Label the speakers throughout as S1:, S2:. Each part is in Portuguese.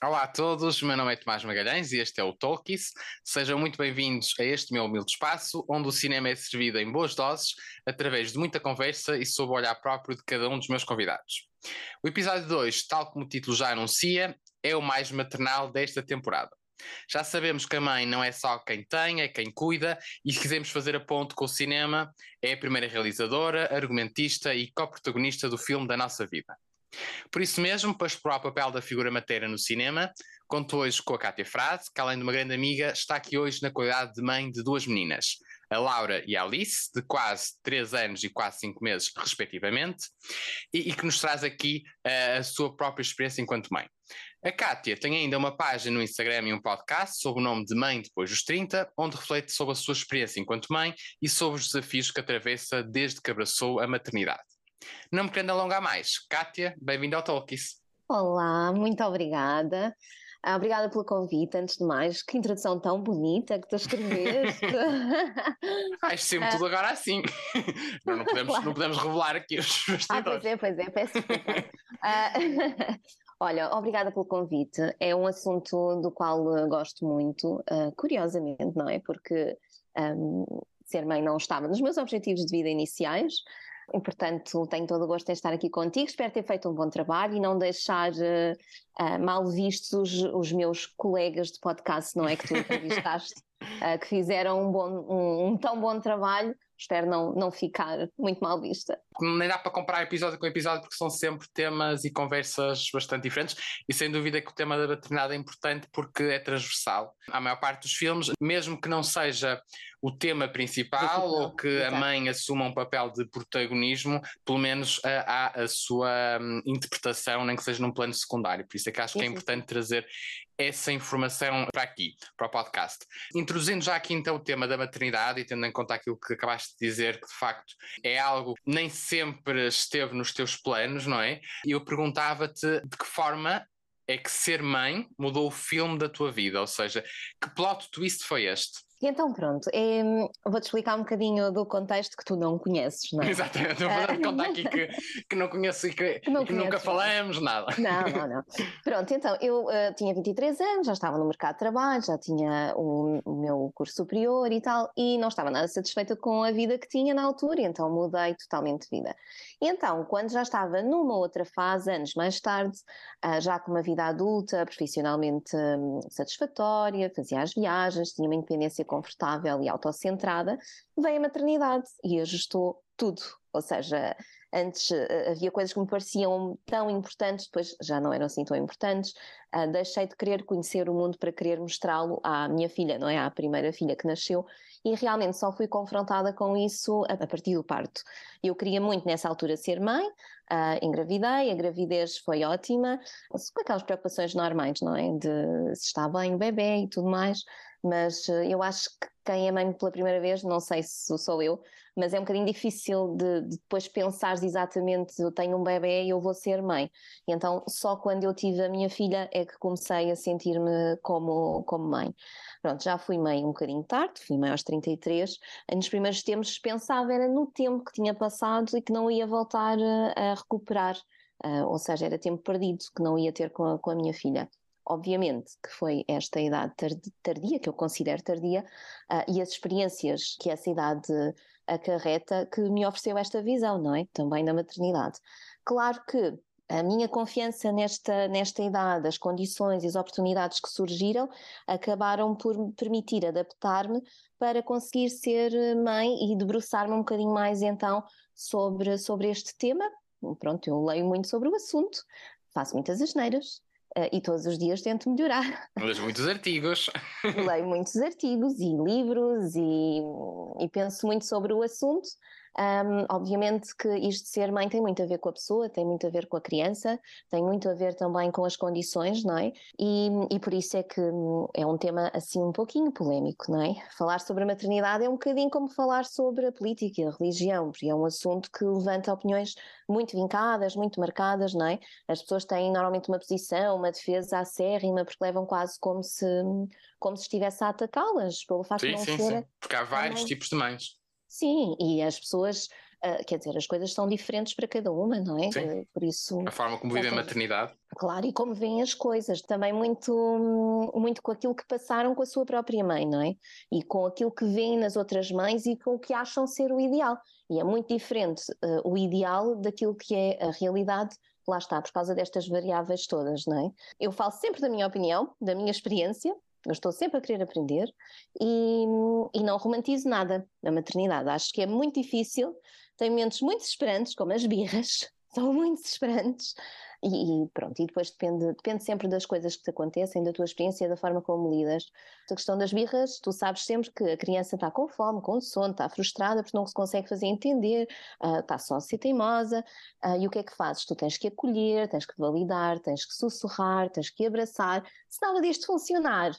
S1: Olá a todos, meu nome é Tomás Magalhães e este é o Talkies. Sejam muito bem-vindos a este meu humilde espaço, onde o cinema é servido em boas doses, através de muita conversa e sob o olhar próprio de cada um dos meus convidados. O episódio 2, tal como o título já anuncia, é o mais maternal desta temporada. Já sabemos que a mãe não é só quem tem, é quem cuida, e se quisermos fazer a ponte com o cinema, é a primeira realizadora, argumentista e co-protagonista do filme da nossa vida. Por isso mesmo, para explorar o papel da figura materna no cinema, conto hoje com a Cátia Frase, que além de uma grande amiga, está aqui hoje na qualidade de mãe de duas meninas, a Laura e a Alice, de quase 3 anos e quase 5 meses, respectivamente, e, e que nos traz aqui uh, a sua própria experiência enquanto mãe. A Kátia tem ainda uma página no Instagram e um podcast sob o nome de Mãe Depois dos 30, onde reflete sobre a sua experiência enquanto mãe e sobre os desafios que atravessa desde que abraçou a maternidade. Não me querendo alongar mais, Kátia, bem-vinda ao Talkies.
S2: Olá, muito obrigada. Ah, obrigada pelo convite, antes de mais. Que introdução tão bonita que tu escreveste.
S1: Acho sempre tudo agora assim. Não, não, podemos, claro. não podemos revelar aqui os bastidores.
S2: Ah, pois é, pois é, peço ah, Olha, obrigada pelo convite. É um assunto do qual gosto muito, uh, curiosamente, não é? Porque um, ser mãe não estava nos meus objetivos de vida iniciais, e, portanto, tenho todo o gosto em estar aqui contigo. Espero ter feito um bom trabalho e não deixar uh, mal vistos os, os, meus colegas de podcast, não é? Que tu entrevistaste, uh, que fizeram um, bom, um, um tão bom trabalho espero não, não ficar muito mal vista.
S1: Nem dá para comparar episódio com episódio porque são sempre temas e conversas bastante diferentes e sem dúvida que o tema da maternidade é importante porque é transversal. A maior parte dos filmes, mesmo que não seja o tema principal ou que Exato. a mãe assuma um papel de protagonismo, pelo menos há a sua hum, interpretação, nem que seja num plano secundário. Por isso é que acho que é importante trazer essa informação para aqui, para o podcast. Introduzindo já aqui então o tema da maternidade e tendo em conta aquilo que acabaste de dizer, que de facto é algo nem sempre esteve nos teus planos, não é? E eu perguntava-te de que forma é que ser mãe mudou o filme da tua vida, ou seja, que plot twist foi este?
S2: E então pronto, vou-te explicar um bocadinho do contexto que tu não conheces, não é?
S1: Exatamente, eu vou contar aqui que, que não conheço e que, que, que nunca falamos, nada.
S2: Não, não, não. Pronto, então eu uh, tinha 23 anos, já estava no mercado de trabalho, já tinha o, o, meu curso superior e tal, e não estava nada satisfeita com a vida que tinha na altura, então mudei totalmente de vida. E então, quando já estava numa outra fase, anos mais tarde, uh, já com uma vida adulta, profissionalmente um, satisfatória, fazia as viagens, tinha uma independência confortável e autocentrada, veio a maternidade e ajustou tudo. Ou seja, antes uh, havia coisas que me pareciam tão importantes, depois já não eram assim tão importantes. Uh, deixei de querer conhecer o mundo para querer mostrá-lo à minha filha, não é? À primeira filha que nasceu, e realmente só fui confrontada com isso a partir do parto. Eu queria muito nessa altura ser mãe, uh, engravidei, a gravidez foi ótima, com aquelas preocupações normais, não é? De se está bem o bebê e tudo mais, mas uh, eu acho que quem é mãe pela primeira vez, não sei se sou eu, mas é um bocadinho difícil de, de depois pensares exatamente, eu tenho um bebê e eu vou ser mãe. Então, só quando eu tive a minha filha é que comecei a sentir-me como, como mãe. Pronto, já fui mãe um bocadinho tarde, fui mãe aos 33. Nos primeiros tempos pensava era no tempo que tinha passado e que não ia voltar a, a recuperar, uh, ou seja, era tempo perdido que não ia ter com a, com a minha filha obviamente que foi esta idade tardia, que eu considero tardia, uh, e as experiências que essa idade acarreta que me ofereceu esta visão, não é? Também da maternidade. Claro que a minha confiança nesta, nesta idade, as condições e as oportunidades que surgiram acabaram por me permitir adaptar-me para conseguir ser mãe e debruçar-me um bocadinho mais então sobre, sobre este tema. Pronto, eu leio muito sobre o assunto, faço muitas asneiras, e todos os dias tento melhorar.
S1: Leio muitos artigos.
S2: Leio muitos artigos e livros e, e, penso muito sobre o assunto Um, obviamente que isto de ser mãe tem muito a ver com a pessoa, tem muito a ver com a criança, tem muito a ver também com as condições, não é? E, e por isso é que hum, é um tema assim um pouquinho polémico, não é? Falar sobre a maternidade é um bocadinho como falar sobre a política e a religião, porque é um assunto que levanta opiniões muito vincadas, muito marcadas, não é? As pessoas têm normalmente uma posição, uma defesa acérrima, porque levam quase como se, como se estivesse a atacá-las pelo facto
S1: sim,
S2: de não
S1: sim,
S2: ser.
S1: Sim. Porque há vários tipos de mães.
S2: Sim, e as pessoas, uh, quer dizer, as coisas são diferentes para cada uma, não é?
S1: Sim.
S2: Uh, por isso.
S1: A forma como vivem a maternidade.
S2: Claro, e como veem as coisas, também muito, muito com aquilo que passaram com a sua própria mãe, não é? E com aquilo que veem nas outras mães e com o que acham ser o ideal. E é muito diferente uh, o ideal daquilo que é a realidade lá está, por causa destas variáveis todas, não é? Eu falo sempre da minha opinião, da minha experiência, eu estou sempre a querer aprender e, e não romantizo nada na maternidade. Acho que é muito difícil, tem momentos muito desesperantes, como as birras, são muito desesperantes. E, e, pronto, e depois depende, depende sempre das coisas que te acontecem, da tua experiência, da forma como lidas. A questão das birras, tu sabes sempre que a criança está com fome, com sono, está frustrada porque não se consegue fazer entender, uh, está só a ser teimosa, uh, e o que é que fazes? Tu tens que acolher, tens que validar, tens que sussurrar, tens que abraçar. Se nada disto funcionar,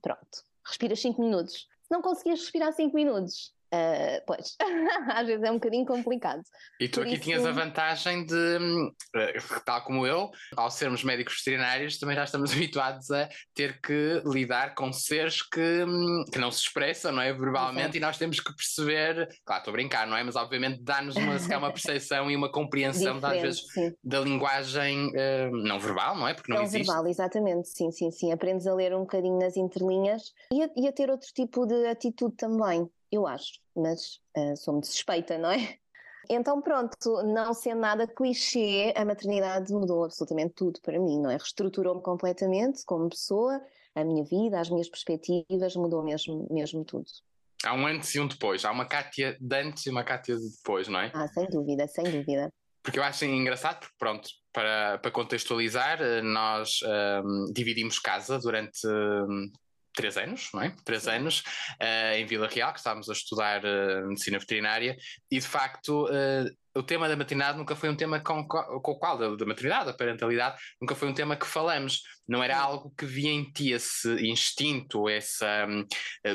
S2: pronto, respiras 5 minutos. Se não conseguires respirar 5 minutos, Uh, pois, às vezes é um bocadinho complicado.
S1: E tu Por aqui isso... tinhas a vantagem de, eh, tal como eu, ao sermos médicos veterinários, também já estamos habituados a ter que lidar com seres que, que não se expressam, não é? Verbalmente, Exato. e nós temos que perceber, claro, estou a brincar, não é? Mas obviamente dá-nos uma, uma percepção e uma compreensão, às vezes, sim. da linguagem uh, não verbal, não é? Porque não, não existe.
S2: verbal, exatamente, sim, sim, sim. Aprendes a ler um bocadinho nas entrelinhas e a, e a ter outro tipo de atitude também eu acho, mas uh, sou muito suspeita, não é? Então, pronto, não sendo nada clichê, a maternidade mudou absolutamente tudo para mim, não é? Reestruturou-me completamente como pessoa, a minha vida, as minhas perspectivas, mudou mesmo, mesmo tudo.
S1: Há um antes e um depois, há uma Cátia de antes e uma Cátia de depois, não é?
S2: Ah, sem dúvida, sem dúvida.
S1: Porque eu acho engraçado, porque pronto, para, para contextualizar, eh, nós ehm, dividimos casa durante três anos, não é? Três anos, uh, em Vila Real, que estávamos a estudar uh, medicina veterinária, e de facto uh, o tema da maternidade nunca foi um tema com, com o qual, da, da, maternidade, da parentalidade, nunca foi um tema que falamos. Não era algo que via em ti esse instinto, essa um,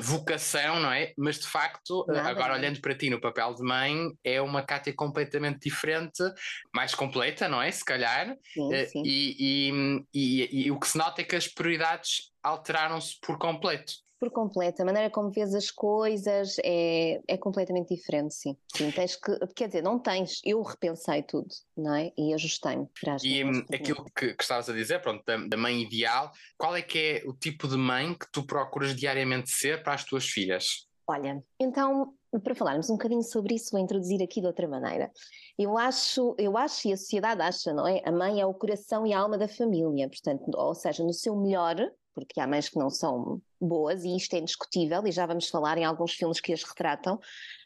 S1: vocação, não é? Mas de facto, Nada agora olhando para ti no papel de mãe, é uma Cátia completamente diferente, mais completa, não é? Se calhar.
S2: Sim, sim.
S1: E, e, e, e o que se nota é que as prioridades alteraram-se por completo
S2: por completo. A maneira como vês as coisas é, é completamente diferente, sim. sim. Tens que, quer dizer, não tens, eu repensei tudo, não é? E ajustei-me.
S1: E hum, aquilo que, que estavas a dizer, pronto, da, da, mãe ideal, qual é que é o tipo de mãe que tu procuras diariamente ser para as tuas filhas?
S2: Olha, então, para falarmos um bocadinho sobre isso, vou introduzir aqui de outra maneira. Eu acho, eu acho e a sociedade acha, não é? A mãe é o coração e a alma da família, portanto, ou seja, no seu melhor, porque há mães que não são boas e isto é indiscutível e já vamos falar em alguns filmes que as retratam.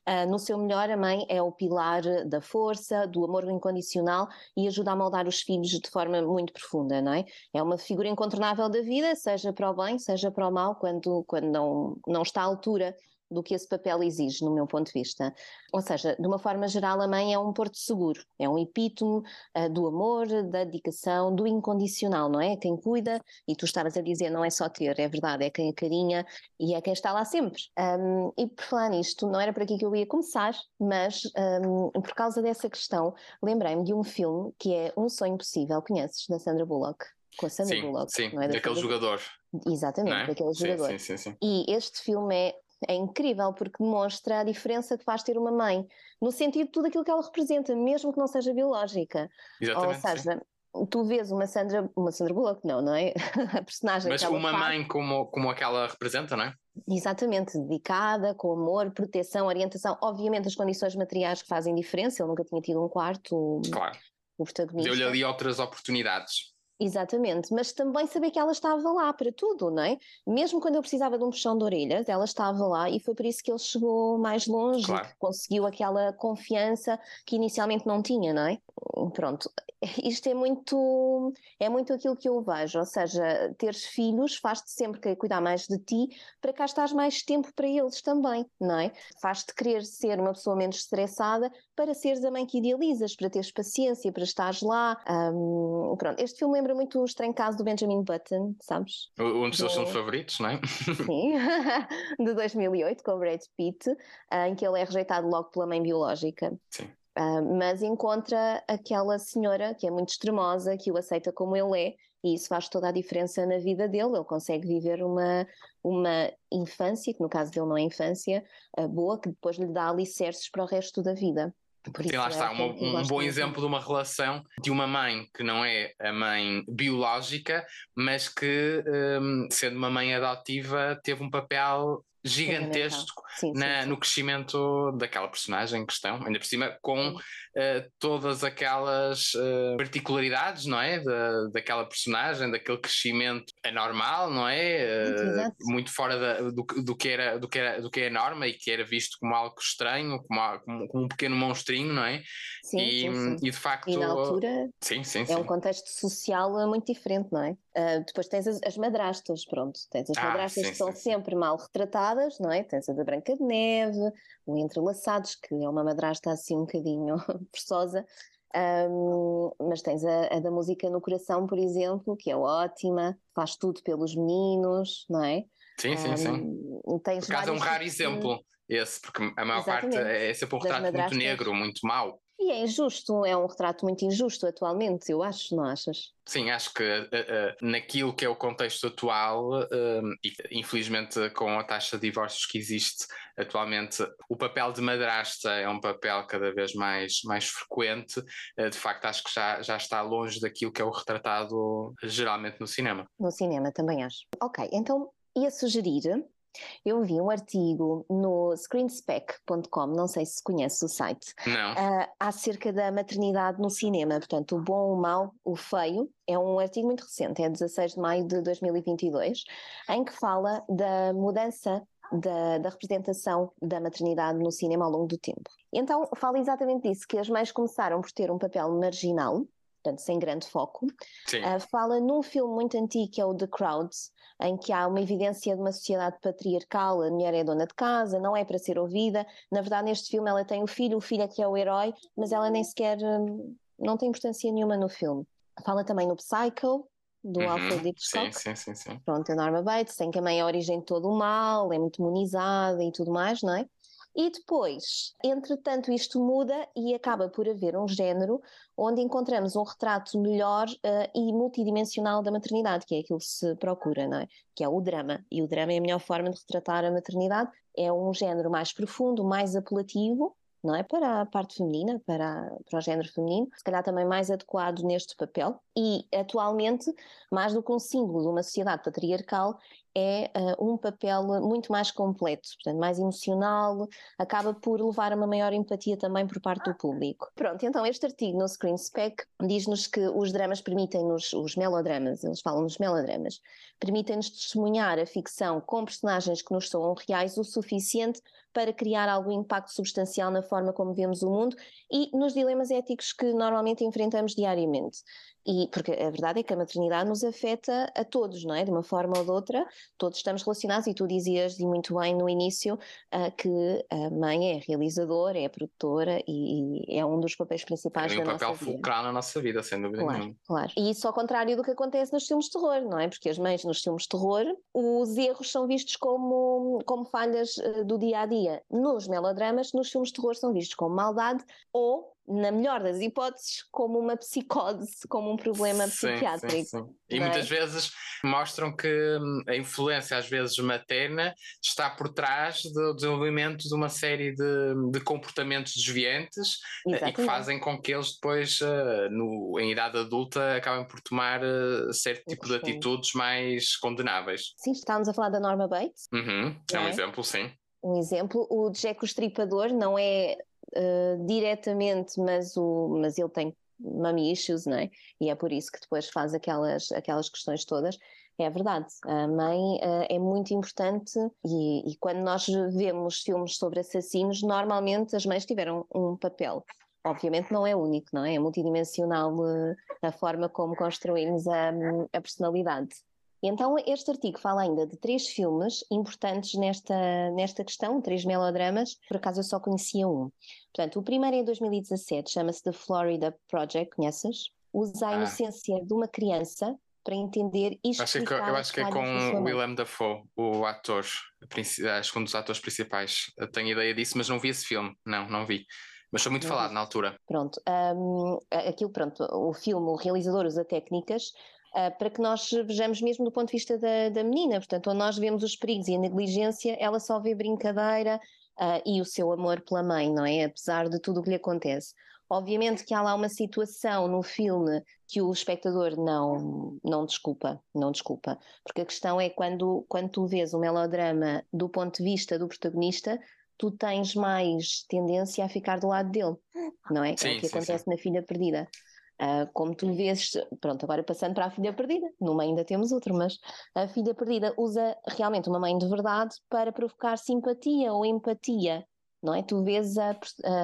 S2: Uh, no seu melhor, a mãe é o pilar da força, do amor incondicional e ajuda a moldar os filhos de forma muito profunda, não é? É uma figura incontornável da vida, seja para o bem, seja para o mal, quando, quando não, não está à altura do que esse papel exige, no meu ponto de vista. Ou seja, de uma forma geral, a mãe é um porto seguro, é um epítome uh, do amor, da dedicação, do incondicional, não é? Quem cuida, e tu estavas a dizer, não é só ter, é verdade, é quem carinha e é quem está lá sempre. Um, e por falar nisto, não era por aqui que eu ia começar, mas um, por causa dessa questão, lembrei-me de um filme que é Um Sonho Possível, conheces, da Sandra Bullock?
S1: Com a Sandra sim, Bullock, sim, não é? daquele jogador.
S2: Exatamente, é? daquele sim, jogador. Sim, sim, sim. E este filme é é incrível porque demonstra a diferença que faz ter uma mãe, no sentido de tudo aquilo que ela representa, mesmo que não seja biológica.
S1: Exatamente,
S2: Ou seja, sim. tu vês uma Sandra, uma Sandra Bullock, não, não é? a personagem
S1: Mas uma faz, mãe como, como aquela representa, não é?
S2: Exatamente, dedicada, com amor, proteção, orientação. Obviamente as condições materiais que fazem diferença, ele nunca tinha tido um quarto.
S1: Claro.
S2: O protagonista.
S1: Deu-lhe ali outras oportunidades.
S2: Exatamente, mas também saber que ela estava lá para tudo, não é? Mesmo quando eu precisava de um puxão de orelhas, ela estava lá e foi por isso que ele chegou mais longe, claro. conseguiu aquela confiança que inicialmente não tinha, não é? pronto, isto é muito, é muito aquilo que eu vejo, ou seja, teres filhos faz-te sempre querer cuidar mais de ti, para cá estás mais tempo para eles também, não é? Faz-te querer ser uma pessoa menos estressada para seres a mãe que idealizas, para teres paciência, para estares lá. Um, pronto, este filme lembra muito o estranho caso do Benjamin Button, sabes?
S1: Um dos teus filmes favoritos, não é?
S2: Sim, de 2008, com o Brad Pitt, em que ele é rejeitado logo pela mãe biológica.
S1: Sim.
S2: Uh, mas encontra aquela senhora que é muito extremosa, que o aceita como ele é, e isso faz toda a diferença na vida dele. Ele consegue viver uma, uma infância, que no caso dele não é infância, uh, boa, que depois lhe dá alicerces para o resto da vida.
S1: Por Sim, lá é está, uma, um bom exemplo de uma relação de uma mãe que não é a mãe biológica, mas que, um, sendo uma mãe adotiva, teve um papel gigantesco sim, na, sim, no crescimento daquela personagem em questão, ainda por cima com uh, todas aquelas uh, particularidades, não é? Da, daquela personagem, daquele crescimento anormal, não é? Uh, muito fora da, do, do, que era, do, que era, do que é a norma e que era visto como algo estranho, como, como, como um pequeno monstrinho, não é?
S2: Sim,
S1: e,
S2: sim,
S1: e de facto.
S2: E na altura
S1: sim, sim,
S2: é um contexto social muito diferente, não é? depois tens as, as, madrastas, pronto, tens as ah, madrastas que são sempre mal retratadas, não é? Tens a da Branca de Neve, o Entrelaçados, que é uma madrasta assim um bocadinho forçosa, um, mas tens a, a, da música no coração, por exemplo, que é ótima, faz tudo pelos meninos, não é?
S1: Sim, sim, um, sim. Tens por acaso é um raro exemplo esse, porque a maior Exatamente. parte é sempre um retrato muito negro, muito mau.
S2: E é injusto, é um retrato muito injusto atualmente, eu acho, não achas?
S1: Sim, acho que uh, uh, naquilo que é o contexto atual, uh, e infelizmente com a taxa de divórcios que existe atualmente, o papel de madrasta é um papel cada vez mais, mais frequente. de facto, acho que já, já está longe daquilo que é o retratado geralmente no cinema.
S2: No cinema, também acho. Ok, então ia sugerir eu vi um artigo no screenspec.com, não sei se conhece o site,
S1: uh,
S2: acerca da maternidade no cinema, portanto, o bom, o mau, o feio. É um artigo muito recente, é 16 de maio de 2022, em que fala da mudança da, da, representação da maternidade no cinema ao longo do tempo. Então, fala exatamente disso, que as mães começaram por ter um papel marginal, portanto, sem grande foco.
S1: Uh,
S2: fala num filme muito antigo que é o The Crowds, em que há uma evidência de uma sociedade patriarcal, a mulher é dona de casa, não é para ser ouvida. Na verdade, neste filme ela tem o filho, o filho é que é o herói, mas ela nem sequer hum, não tem importância nenhuma no filme. Fala também no Psycho, do uhum, Alfred Hitchcock.
S1: Sim, sim, sim, sim.
S2: Pronto, a Norma Bates, tem que a mãe é a origem de todo o mal, é muito imunizada e tudo mais, não é? E depois, entretanto, isto muda e acaba por haver um género onde encontramos um retrato melhor uh, e multidimensional da maternidade, que é aquilo que se procura, não é? Que é o drama. E o drama é a melhor forma de retratar a maternidade. É um género mais profundo, mais apelativo, não é? Para a parte feminina, para, para o género feminino, se calhar também mais adequado neste papel. E atualmente, mais do que um símbolo de uma sociedade patriarcal, é uh, um papel muito mais completo, portanto, mais emocional, acaba por levar a uma maior empatia também por parte do público. Pronto, então este artigo no Screen Spec diz-nos que os dramas permitem-nos, os melodramas, eles falam nos melodramas, permitem-nos testemunhar a ficção com personagens que nos soam reais o suficiente para criar algum impacto substancial na forma como vemos o mundo e nos dilemas éticos que normalmente enfrentamos diariamente. E, porque a verdade é que a maternidade nos afeta a todos, não é? De uma forma ou de outra, todos estamos relacionados e tu dizias e muito bem no início uh, que a mãe é realizadora, é produtora e, e é um dos papéis principais
S1: Tem
S2: da
S1: um papel fulcral na nossa vida, sem dúvida
S2: claro,
S1: nenhuma.
S2: Claro, e isso ao contrário do que acontece nos filmes de terror, não é? Porque as mães nos filmes de terror, os erros são vistos como, como falhas uh, do dia a dia. Nos melodramas, nos filmes de terror são vistos como maldade ou na melhor das hipóteses, como uma psicose, como um problema sim, psiquiátrico. Sim, sim.
S1: E é? muitas vezes mostram que hum, a influência, às vezes materna, está por trás do desenvolvimento de uma série de, de comportamentos desviantes Exatamente. Eh, e que fazem com que eles depois, uh, no, em idade adulta, acabem por tomar uh, certo tipo de atitudes mais condenáveis.
S2: Sim, estávamos a falar da Norma Bates.
S1: Uhum, é um é? exemplo, sim
S2: um exemplo. O Jack o Estripador não é uh, diretamente, mas, o, mas ele tem mommy issues, não é? E é por isso que depois faz aquelas, aquelas questões todas. É verdade, a mãe uh, é muito importante e, e, quando nós vemos filmes sobre assassinos, normalmente as mães tiveram um papel obviamente não é único, não é? É multidimensional uh, a forma como construímos a, a personalidade. Então, este artigo fala ainda de três filmes importantes nesta, nesta questão, três melodramas, por acaso eu só conhecia um. Portanto, o primeiro é em 2017, chama-se The Florida Project, conheces? Usa a ah. inocência de uma criança para entender e explicar...
S1: Que, eu acho que é com o Willem Dafoe, o ator, acho que um dos atores principais. Eu tenho ideia disso, mas não vi esse filme, não, não vi. Mas foi muito falado na altura.
S2: Pronto, um, aquilo, pronto, o filme, o realizador usa técnicas para que nós vejamos mesmo do ponto de vista da, da menina. Portanto, onde nós vemos os perigos e a negligência, ela só vê brincadeira uh, e o seu amor pela mãe, não é? Apesar de tudo o que lhe acontece. Obviamente que há lá uma situação no filme que o espectador não, não desculpa, não desculpa, porque a questão é quando, quando tu vês o melodrama do ponto de vista do protagonista, tu tens mais tendência a ficar do lado dele, não é? Sim, é o que sim, acontece sim. na Filha Perdida. Uh, como tu vês, pronto, agora passando para a filha perdida, numa ainda temos outro, mas a filha perdida usa realmente uma mãe de verdade para provocar simpatia ou empatia, não é? Tu vês a,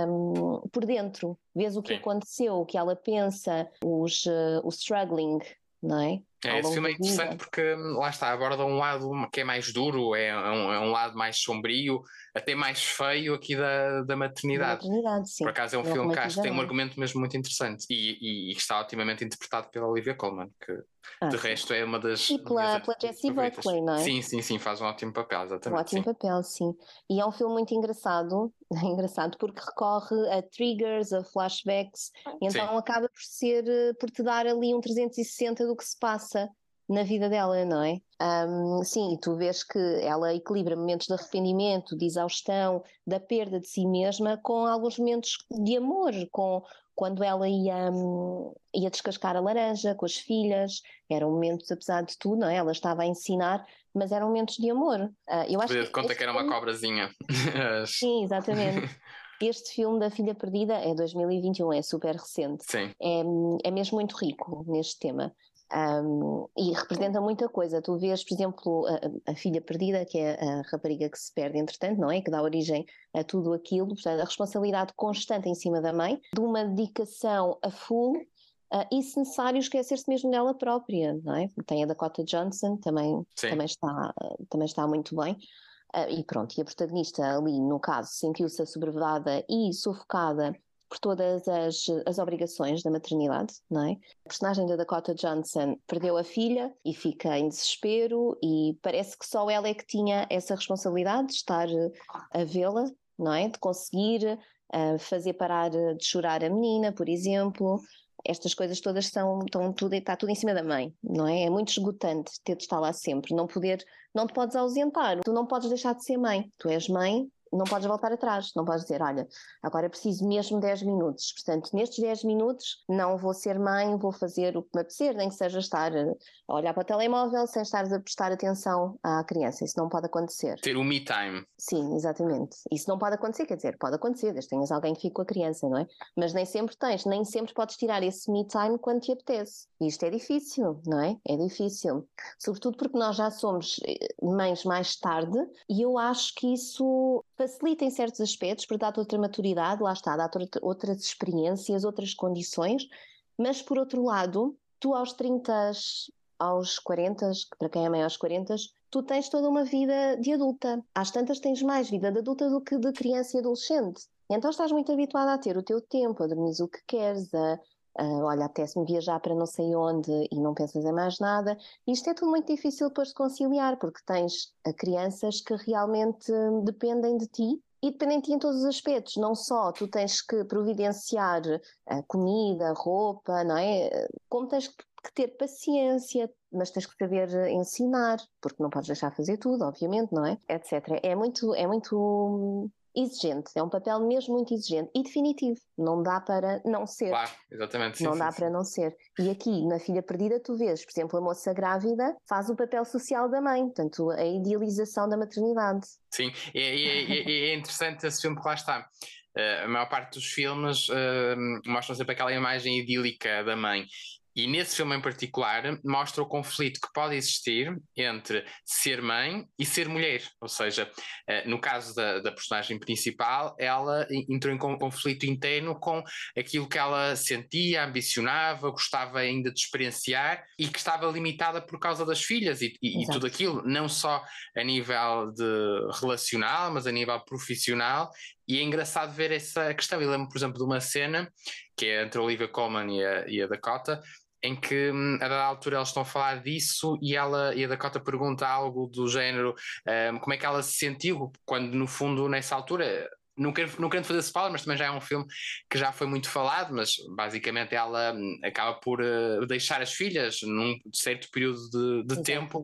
S2: um, por dentro, vês o que Sim. aconteceu, o que ela pensa, os, uh, o struggling, não é?
S1: É, esse filme é interessante porque hum, lá está, aborda um lado que é mais duro, é, é um, é um lado mais sombrio, até mais feio aqui da, da maternidade. Da maternidade sim. Por acaso é um filme que acho que tem um argumento mesmo muito interessante e, e, e está otimamente interpretado pela Olivia Colman, que ah, de sim. resto é uma das.
S2: E pela, pela Jessie Buckley, não é?
S1: Sim, sim, sim, faz um ótimo papel, exatamente.
S2: Um ótimo sim. papel, sim. E é um filme muito engraçado, engraçado porque recorre a triggers, a flashbacks, então sim. acaba por ser, eh, por te dar ali um 360 do que se passa na vida dela, não é? Um, sim, e tu vês que ela equilibra momentos de arrependimento, de exaustão, da perda de si mesma, com alguns momentos de amor, com quando ela ia, um, ia descascar a laranja com as filhas, eram momentos, apesar de tudo, não é? Ela estava a ensinar, mas eram momentos de amor. Uh, eu acho
S1: que conta que era uma cobrazinha.
S2: Sim, exatamente. Este filme da Filha Perdida é 2021, é super recente.
S1: Sim.
S2: É, é mesmo muito rico neste tema. Um, e representa muita coisa. Tu vês, por exemplo, a, a, filha perdida, que é a rapariga que se perde, entretanto, não é? Que dá origem a tudo aquilo, portanto, a responsabilidade constante em cima da mãe, de uma dedicação a full. Uh, e se necessário esquecer-se mesmo dela própria, não é? Tem a Dakota Johnson, também, também, está, também está muito bem. Uh, e pronto, e a protagonista ali, no caso, sentiu-se assoberbada e sufocada por todas as, as obrigações da maternidade, não é? A personagem da Dakota Johnson perdeu a filha e fica em desespero e parece que só ela é que tinha essa responsabilidade de estar eh, a vê-la, não é? De conseguir uh, fazer parar de chorar a menina, por exemplo. Estas coisas todas são, estão tudo, está tudo em cima da mãe, não é? É muito esgotante ter de estar lá sempre, não poder, não te podes ausentar, tu não podes deixar de ser mãe. Tu és mãe, não podes voltar atrás, não podes dizer, olha, agora preciso mesmo 10 minutos, portanto, nestes 10 minutos não vou ser mãe, vou fazer o que me apetecer, nem que seja estar a olhar para o telemóvel sem estar a prestar atenção à criança, isso não pode acontecer.
S1: Ter o me time.
S2: Sim, exatamente. Isso não pode acontecer, quer dizer, pode acontecer, desde que tenhas alguém que fique com a criança, não é? Mas nem sempre tens, nem sempre podes tirar esse me time quando te apetece. E isto é difícil, não é? É difícil. Sobretudo porque nós já somos eh, mães mais tarde e eu acho que isso facilita em certos aspectos, porque dá-te outra maturidade, lá está, dá-te outras experiências, outras condições, mas por outro lado, tu aos 30, aos 40, para quem é mãe aos 40, tu tens toda uma vida de adulta. Às tantas tens mais vida de adulta do que de criança e adolescente. Então estás muito habituada a ter o teu tempo, a dormir o que queres, a Uh, olha, apetece-me viajar para não sei onde e não pensas em mais nada. Isto é tudo muito difícil depois de conciliar, porque tens ah, crianças que realmente dependem de ti e dependem de ti em todos os aspectos. Não só tu tens que providenciar uh, comida, roupa, não é? Como tens que ter paciência, mas tens que saber ensinar, porque não podes deixar fazer tudo, obviamente, não é? Etc. É muito, é muito exigente, é um papel mesmo muito exigente e definitivo, não dá para não ser.
S1: Claro, exatamente. Sim,
S2: não
S1: sim,
S2: dá
S1: sim.
S2: para não ser. E aqui, na Filha Perdida, tu vês, por exemplo, a moça grávida faz o papel social da mãe, portanto, a idealização da maternidade.
S1: Sim, e, e, e é interessante esse filme que lá está. Uh, a maior parte dos filmes uh, mostram sempre aquela imagem idílica da mãe E nesse filme em particular mostra o conflito que pode existir entre ser mãe e ser mulher. Ou seja, uh, no caso da, da, personagem principal, ela entrou em conflito interno com aquilo que ela sentia, ambicionava, gostava ainda de experienciar e que estava limitada por causa das filhas e, e, e tudo aquilo, não só a nível de relacional, mas a nível profissional e é engraçado ver essa questão. Eu lembro, por exemplo, de uma cena que é entre a Olivia Colman e a, e a Dakota, em que hum, a dada altura eles estão a falar disso e ela e a Dakota pergunta algo do género um, como é que ela se sentiu quando no fundo nessa altura não quero, não quero fazer spoiler, mas também já é um filme que já foi muito falado, mas basicamente ela hum, acaba por uh, deixar as filhas num certo período de, de tempo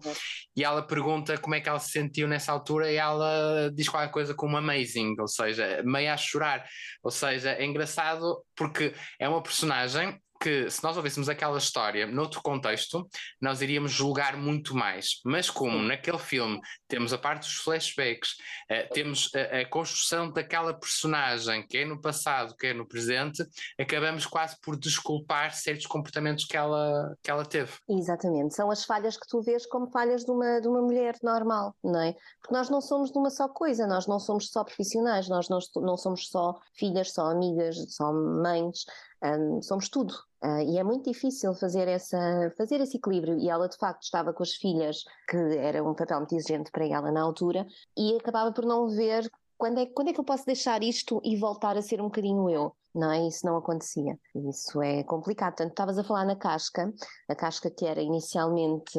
S1: e ela pergunta como é que ela se sentiu nessa altura e ela diz qualquer coisa como amazing, ou seja, meio a chorar. Ou seja, é engraçado porque é uma personagem que se nós ouvíssemos aquela história noutro contexto, nós iríamos julgar muito mais. Mas como naquele filme temos a parte dos flashbacks, uh, temos a, a, construção daquela personagem, que é no passado, que é no presente, acabamos quase por desculpar certos comportamentos que ela, que ela teve.
S2: Exatamente, são as falhas que tu vês como falhas de uma, de uma mulher normal, não é? Porque nós não somos de uma só coisa, nós não somos só profissionais, nós não, não somos só filhas, só amigas, só mães, um, somos tudo. Uh, e é muito difícil fazer, essa, fazer esse equilíbrio. E ela, de facto, estava com as filhas, que era um papel muito exigente para ela na altura, e acabava por não ver quando é, quando é que eu posso deixar isto e voltar a ser um bocadinho eu não é? Isso não acontecia. Isso é complicado. Portanto, estavas a falar na casca, a casca que era inicialmente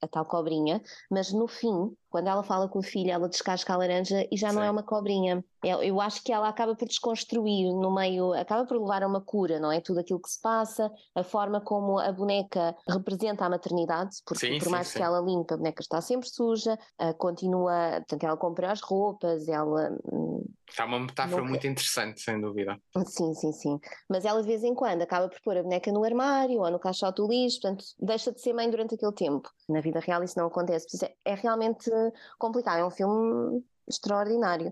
S2: a tal cobrinha, mas no fim, quando ela fala com o filho, ela descasca a laranja e já Sim. não é uma cobrinha. Eu, eu, acho que ela acaba por desconstruir no meio, acaba por levar a uma cura, não é? Tudo aquilo que se passa, a forma como a boneca representa a maternidade, porque sim, por mais sim, que ela limpe, a boneca está sempre suja, uh, continua, portanto, ela compra as roupas, ela.
S1: Está uma metáfora muito interessante, sem dúvida.
S2: Sim, sim, sim. Mas ela de vez em quando acaba por pôr a boneca no armário ou no caixote do lixo, portanto, deixa de ser mãe durante aquele tempo. Na vida real isso não acontece. É, é realmente complicado. É um filme extraordinário.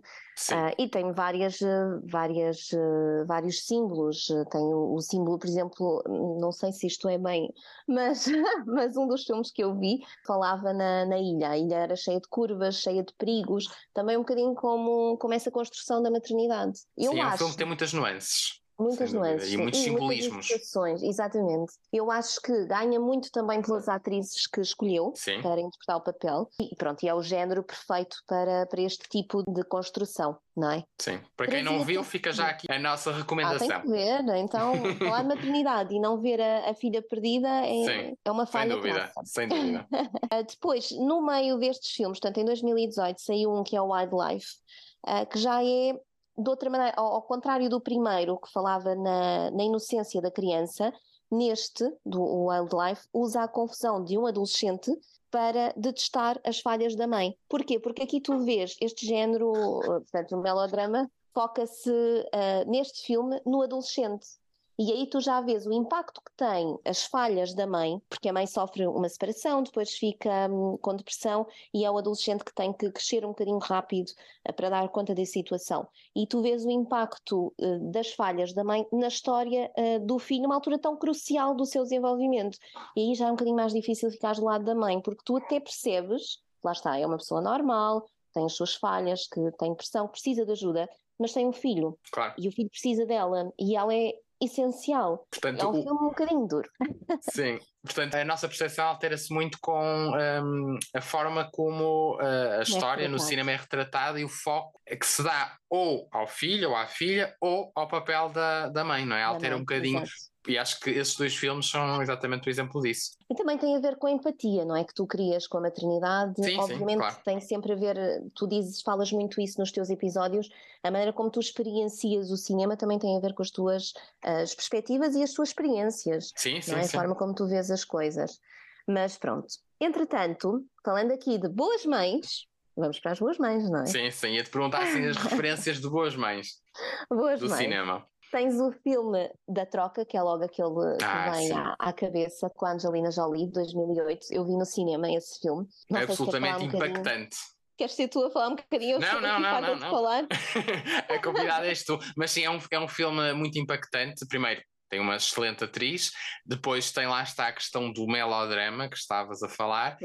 S2: Uh, e tem várias, várias, uh, vários símbolos. Tem o, o, símbolo, por exemplo, não sei se isto é bem, mas, mas um dos filmes que eu vi falava na, na ilha. A ilha era cheia de curvas, cheia de perigos, também um bocadinho como, como essa construção da maternidade.
S1: Eu Sim, acho, é um filme que tem muitas nuances.
S2: Muitas nuances.
S1: E muitos simbolismos.
S2: Muitas exatamente. Eu acho que ganha muito também pelas atrizes que escolheu Sim. para interpretar o papel. E pronto, e é o género perfeito para, para este tipo de construção, não é?
S1: Sim. Para quem não viu, fica já aqui a nossa recomendação.
S2: Ah, tem que ver, então, falar de maternidade e não ver a, a filha perdida é, é uma falha.
S1: Sem dúvida, sem dúvida.
S2: Depois, no meio destes filmes, portanto, em 2018 saiu um que é o Wildlife, uh, que já é de outra maneira, ao, ao contrário do primeiro, que falava na, na inocência da criança, neste, do Wildlife, usa a confusão de um adolescente para detestar as falhas da mãe. Porquê? Porque aqui tu vês este género, portanto, um melodrama, foca-se uh, neste filme no adolescente. E aí tu já vês o impacto que tem as falhas da mãe, porque a mãe sofre uma separação, depois fica hum, com depressão e é o adolescente que tem que crescer um bocadinho rápido uh, para dar conta da situação. E tu vês o impacto uh, das falhas da mãe na história uh, do filho, numa altura tão crucial do seu desenvolvimento. E aí já é um bocadinho mais difícil ficar do lado da mãe, porque tu até percebes, lá está, é uma pessoa normal, tem as suas falhas, que tem pressão, precisa de ajuda, mas tem um filho.
S1: Claro.
S2: E o filho precisa dela. E ela é essencial. Portanto, é um o... filme um bocadinho duro.
S1: Sim, portanto a nossa percepção altera-se muito com um, a forma como uh, a história é no cinema é retratada e o foco que se dá ou ao filho ou à filha ou ao papel da, da mãe, não é? Altera um bocadinho e acho que esses dois filmes são exatamente o exemplo disso.
S2: E também tem a ver com a empatia, não é? Que tu crias com a maternidade.
S1: Sim,
S2: Obviamente
S1: sim, claro.
S2: tem sempre a ver, tu dizes, falas muito isso nos teus episódios, a maneira como tu experiencias o cinema também tem a ver com as tuas as perspectivas e as tuas experiências.
S1: Sim, sim,
S2: é?
S1: sim.
S2: A forma como tu vês as coisas. Mas pronto. Entretanto, falando aqui de boas mães, vamos para as boas mães, não é?
S1: Sim, sim. Ia-te perguntar assim as referências de boas mães boas do mães. cinema.
S2: Tens o filme da troca, que é logo aquele ah, que vem à, à, cabeça, com a Angelina Jolie, de 2008. Eu vi no cinema esse filme.
S1: Não Absolutamente um impactante.
S2: Queres ser tu a falar um bocadinho?
S1: Não, não, não, não, não. Falar? a convidada és tu. Mas sim, é um, é um filme muito impactante. Primeiro, tem uma excelente atriz. Depois tem lá está a questão do melodrama que estavas a falar,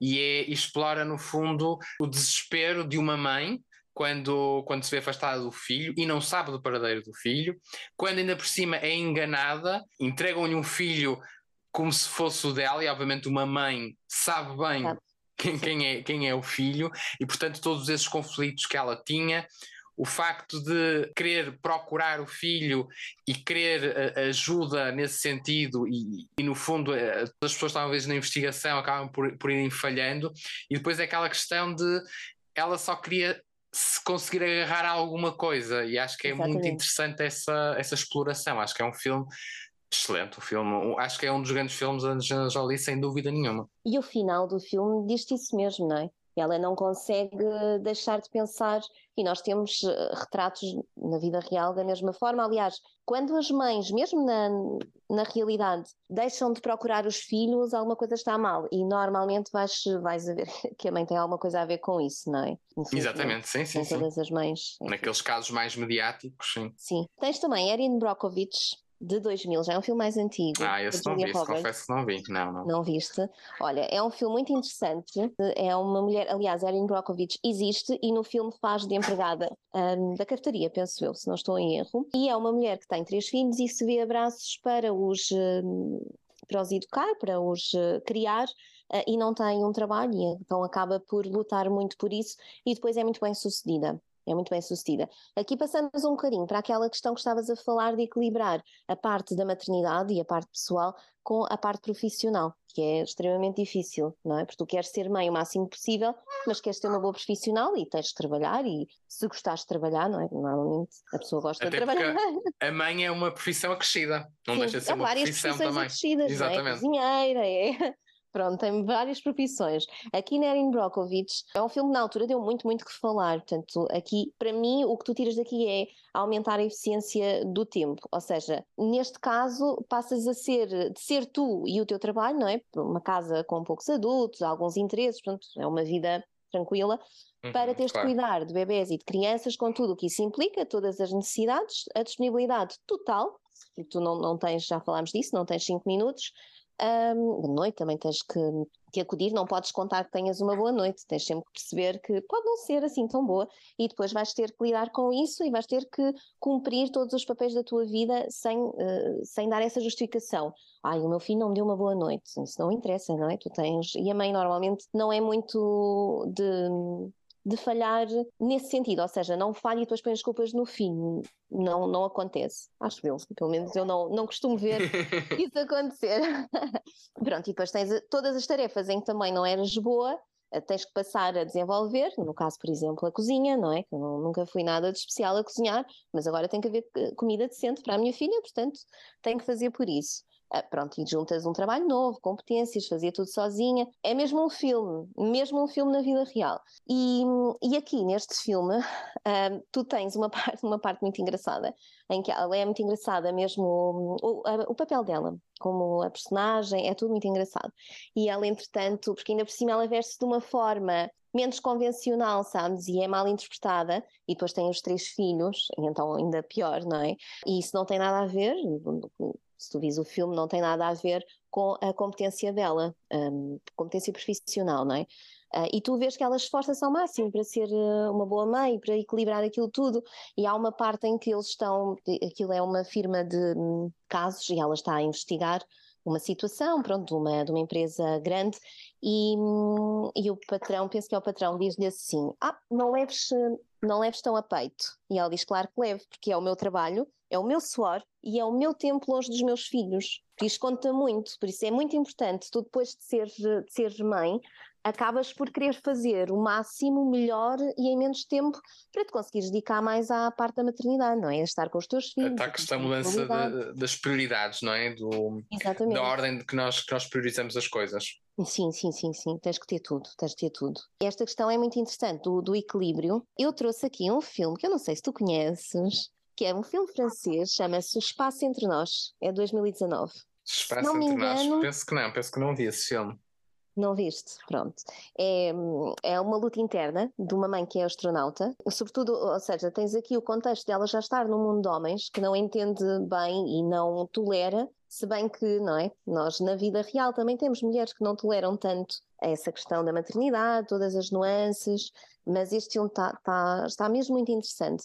S1: e, é, explora no fundo o desespero de uma mãe quando, quando se vê afastada do filho e não sabe do paradeiro do filho, quando ainda por cima é enganada, entregam-lhe um filho como se fosse o dela, e obviamente uma mãe sabe bem quem, quem, é, quem é o filho, e portanto todos esses conflitos que ela tinha, o facto de querer procurar o filho e querer uh, ajuda nesse sentido, e, e no fundo uh, as pessoas talvez na investigação acabam por, por irem falhando, e depois é aquela questão de ela só queria se conseguir agarrar a alguma coisa, e acho que é Exatamente. muito interessante essa, essa exploração. Acho que é um filme excelente. O filme, acho que é um dos grandes filmes da Angelina Jolie, sem dúvida nenhuma.
S2: E o final do filme diz-te isso mesmo, não é? Ela não consegue deixar de pensar, e nós temos eh, retratos na vida real da mesma forma. Aliás, quando as mães, mesmo na, na realidade, deixam de procurar os filhos, alguma coisa está mal. E normalmente vais, vais ver que a mãe tem alguma coisa a ver com isso, não é?
S1: Exatamente, sim, sim.
S2: sim. todas as mães.
S1: Enfim. Naqueles casos mais mediáticos, sim.
S2: Sim. Tens também Erin Brockovich, de 2000, já é um filme mais antigo.
S1: Ah, esse não vi, confesso que não vi. Não, não.
S2: Não viste? Olha, é um filme muito interessante. É uma mulher, aliás, Erin Brockovich existe e no filme faz de empregada um, da cafetaria, penso eu, se não estou em erro. E é uma mulher que tem três filhos e se vê abraços para os. Um, para os educar, para os uh, criar, uh, e não tem um trabalho, e então acaba por lutar muito por isso, e depois é muito bem sucedida é muito bem sucedida. Aqui passamos um bocadinho para aquela questão que estavas a falar de equilibrar a parte da maternidade e a parte pessoal com a parte profissional, que é extremamente difícil, não é? Porque tu queres ser mãe o máximo possível, mas queres ter uma boa profissional e tens de trabalhar e se gostares de trabalhar, não é? Normalmente a pessoa gosta
S1: Até
S2: de trabalhar.
S1: A mãe é uma profissão acrescida, não Sim, deixa de ser uma profissão também.
S2: Exatamente. Não é? Cozinheira, é Pronto, tem várias profissões. Aqui Nerin Brokovich é um filme que na altura deu muito, muito que falar. Portanto, aqui, para mim, o que tu tiras daqui é aumentar a eficiência do tempo. Ou seja, neste caso, passas a ser, de ser tu e o teu trabalho, não é? Uma casa com poucos adultos, alguns interesses, portanto, é uma vida tranquila, uhum, para teres claro. de cuidar de bebés e de crianças com tudo o que isso implica, todas as necessidades, a disponibilidade total, e tu não, não tens, já falámos disso, não tens 5 minutos, um, de noite também tens que, que acudir, não podes contar que tenhas uma boa noite, tens sempre que perceber que pode não ser assim tão boa e depois vais ter que lidar com isso e vais ter que cumprir todos os papéis da tua vida sem, uh, sem dar essa justificação. Ai, o meu filho não me deu uma boa noite, isso não interessa, não é? Tu tens. E a mãe normalmente não é muito de de falhar nesse sentido, ou seja, não falha e depois põe as culpas no fim. Não, não acontece. Acho eu, pelo menos eu não, não costumo ver isso acontecer. Pronto, e depois tens todas as tarefas em que também não eras boa, tens que passar a desenvolver, no caso, por exemplo, a cozinha, não é? Que eu nunca fui nada de especial a cozinhar, mas agora tem que haver eh, comida decente para a minha filha, portanto, tenho que fazer por isso. Ah, pronto, e juntas um trabalho novo, competências, fazia tudo sozinha. É mesmo um filme, mesmo um filme na vida real. E, e aqui neste filme, uh, tu tens uma parte, uma parte muito engraçada, em que ela é muito engraçada mesmo, o, o papel dela, como a personagem, é tudo muito engraçado. E ela, entretanto, porque ainda por cima ela veste de uma forma menos convencional, sabes? E é mal interpretada, e depois tem os três filhos, então ainda pior, não é? E isso não tem nada a ver, se tu vis o filme, não tem nada a ver com a competência dela, um, competência profissional, não é? Uh, e tu vês que ela esforça-se ao máximo para ser uh, uma boa mãe, para equilibrar aquilo tudo, e há uma parte em que eles estão, aquilo é uma firma de um, casos e ela está a investigar uma situação, pronto, de uma, de uma empresa grande, e, um, e o patrão, penso que é o patrão, diz-lhe assim: Ah, não leves, não leves tão a peito. E ela diz: Claro que levo, porque é o meu trabalho, é o meu suor e é o meu tempo longe dos meus filhos. Isto conta muito, por isso é muito importante. Tu, depois de seres, de seres mãe, acabas por querer fazer o máximo, melhor e em menos tempo para te conseguires dedicar mais à parte da maternidade, não é? Estar com os teus filhos.
S1: Está a questão mudança de, das prioridades, não é? Do, Exatamente. Da ordem de que nós, que nós priorizamos as coisas.
S2: Sim, sim, sim, sim. Tens que ter tudo, tens que ter tudo. Esta questão é muito interessante do, do equilíbrio. Eu trouxe aqui um filme que eu não sei se tu conheces, que é um filme francês, chama-se O Espaço Entre Nós, é 2019.
S1: Espaço Entre engano, Nós, penso que não, penso que não vi esse filme.
S2: Não viste? Pronto. É, é uma luta interna de uma mãe que é astronauta, sobretudo, ou seja, tens aqui o contexto dela já estar no mundo de homens, que não entende bem e não tolera, se bem que, não é? Nós na vida real também temos mulheres que não toleram tanto essa questão da maternidade, todas as nuances, mas este filme tá, tá, está mesmo muito interessante.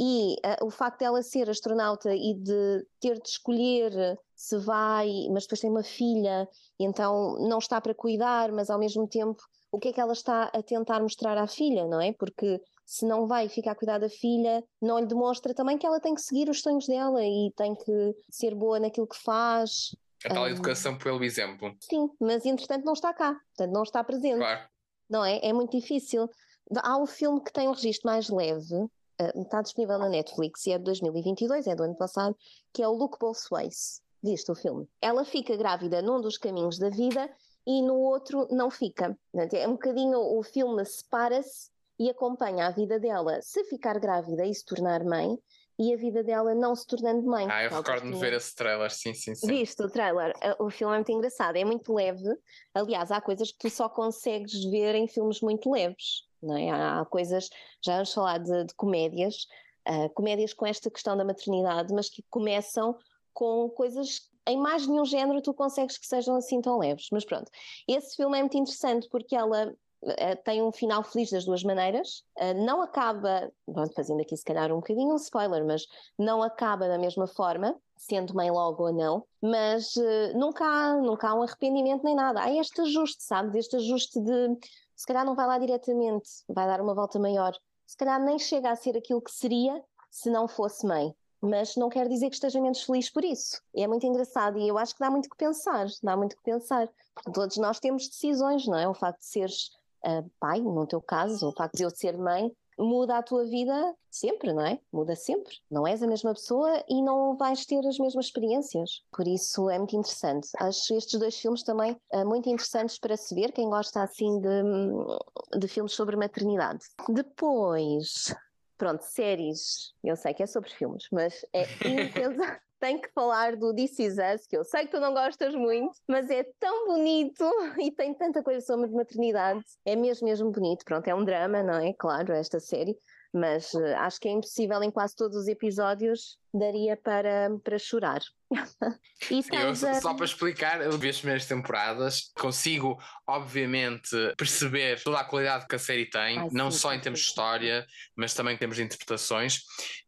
S2: E uh, o facto dela ser astronauta e de ter de escolher se vai, mas depois tem uma filha, e então não está para cuidar, mas ao mesmo tempo o que é que ela está a tentar mostrar à filha, não é? Porque se não vai ficar a cuidar da filha, não lhe demonstra também que ela tem que seguir os sonhos dela e tem que ser boa naquilo que faz.
S1: A tal um, educação pelo exemplo.
S2: Sim, mas entretanto não está cá, portanto não está presente.
S1: Claro.
S2: Não é? É muito difícil. Há um filme que tem um registro mais leve, uh, está disponível na Netflix e é de 2022, é do ano passado, que é o Look Both Ways. Viste o filme? Ela fica grávida num dos caminhos da vida e no outro não fica. É um bocadinho o filme separa-se e acompanha a vida dela se ficar grávida e se tornar mãe e a vida dela não se tornando mãe.
S1: Ah, eu recordo-me de ver esse trailer, sim, sim, sim.
S2: Viste o trailer? O filme é muito engraçado, é muito leve. Aliás, há coisas que tu só consegues ver em filmes muito leves. Não é? Há coisas, já vamos falar de, de comédias, uh, comédias com esta questão da maternidade, mas que começam com coisas em mais nenhum género tu consegues que sejam assim tão leves. Mas pronto, esse filme é muito interessante porque ela uh, tem um final feliz das duas maneiras, uh, não acaba, pronto, fazendo aqui se calhar um bocadinho um spoiler, mas não acaba da mesma forma, sendo mãe logo ou não, mas uh, nunca, há, nunca há um arrependimento nem nada. Há este ajuste, sabes? Este ajuste de se calhar não vai lá diretamente, vai dar uma volta maior. Se calhar nem chega a ser aquilo que seria se não fosse mãe mas não quer dizer que esteja menos feliz por isso. É muito engraçado e eu acho que dá muito que pensar, dá muito que pensar. Porque todos nós temos decisões, não é? O facto de seres uh, pai, no teu caso, o facto de eu ser mãe, muda a tua vida sempre, não é? Muda sempre. Não és a mesma pessoa e não vais ter as mesmas experiências. Por isso é muito interessante. Acho estes dois filmes também uh, muito interessantes para se ver, quem gosta assim de, de filmes sobre maternidade. Depois, Pronto, séries, eu sei que é sobre filmes, mas é impensável. Tenho que falar do This Is Us, que eu sei que tu não gostas muito, mas é tão bonito e tem tanta coisa sobre maternidade. É mesmo, mesmo bonito. Pronto, é um drama, não é? Claro, esta série mas uh, acho que é impossível em quase todos os episódios daria para, para chorar.
S1: e eu, Só para explicar, eu vi as primeiras temporadas, consigo, obviamente, perceber toda a qualidade que a série tem, não sim, só em termos de história, mas também em termos de interpretações.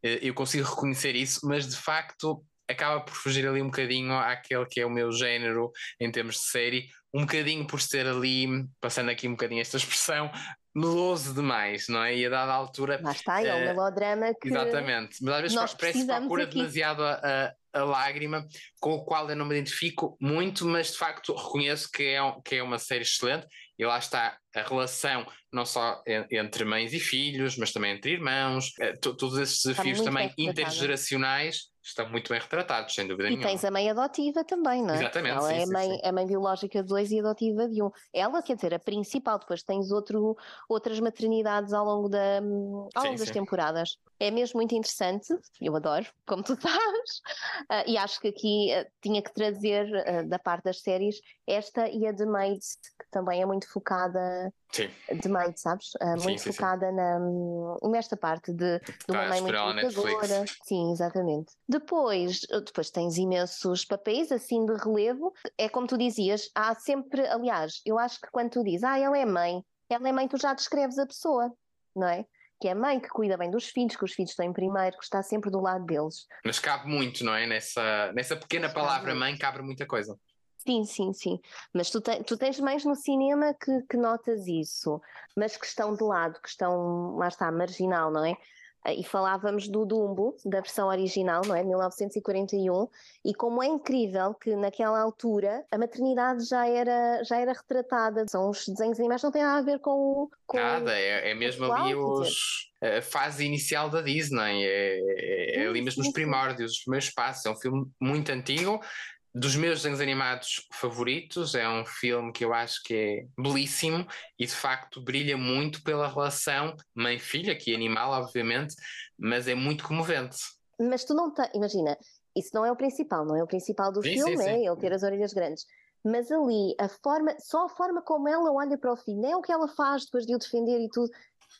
S1: Eh, eu consigo reconhecer isso, mas de facto acaba por fugir ali um bocadinho àquele que é o meu género em termos de série, um bocadinho por ser ali, passando aqui um bocadinho esta expressão, meloso demais, não é? E a dada altura.
S2: Lá está, é o uh, melodrama que.
S1: Exatamente, mas às vezes nós parece que procura aqui. demasiado a, a, a, lágrima, com o qual eu não me identifico muito, mas de facto reconheço que é, que é uma série excelente. E lá está a relação, não só entre mães e filhos, mas também entre irmãos, eh, todos esses desafios também intergeracionais estão muito bem retratados, sem dúvida
S2: e
S1: nenhuma.
S2: E tens a mãe adotiva também, não é?
S1: Exatamente.
S2: Ela
S1: sim,
S2: é,
S1: sim,
S2: mãe,
S1: sim.
S2: é mãe biológica de dois e adotiva de um. Ela, quer dizer, a principal, depois tens outro, outras maternidades ao longo, da, ao longo das temporadas. É mesmo muito interessante, eu adoro, como tu sabes, uh, e acho que aqui uh, tinha que trazer uh, da parte das séries esta e a The Maids, que também é muito focada
S1: Sim.
S2: de mãe, sabes? Uh, muito sim, focada sim. Na, nesta parte de, de uma mãe muito lutadora. Sim, exatamente. Depois, depois tens imensos papéis assim de relevo. É como tu dizias, há sempre, aliás, eu acho que quando tu dizes, ah, ela é mãe, ela é mãe, tu já descreves a pessoa, não é? que é mãe que cuida bem dos filhos, que os filhos estão em primeiro, que está sempre do lado deles.
S1: Mas cabe muito, não é? Nessa, nessa pequena palavra mãe cabe muita coisa.
S2: Sim, sim, sim. Mas tu, te, tu tens mães no cinema que, que notas isso, mas que estão de lado, que estão, lá está, marginal, não é? Ah, e falávamos do Dumbo, da versão original, não é? 1941, e como é incrível que naquela altura a maternidade já era, já era retratada. São os desenhos animados, não tem nada a ver com. com
S1: nada, é, é mesmo ali os. A fase inicial da Disney, é, é, é ali mesmo os primórdios, os primeiros passos. É um filme muito antigo, dos meus desenhos animados favoritos, é um filme que eu acho que é belíssimo e de facto brilha muito pela relação mãe-filha, que é animal, obviamente, mas é muito comovente.
S2: Mas tu não tens, imagina, isso não é o principal, não é o principal do sim, filme, sim, sim. é ele ter as orelhas grandes. mas ali a forma, só a forma como ela olha para o filho, nem é o que ela faz depois de o defender e tudo,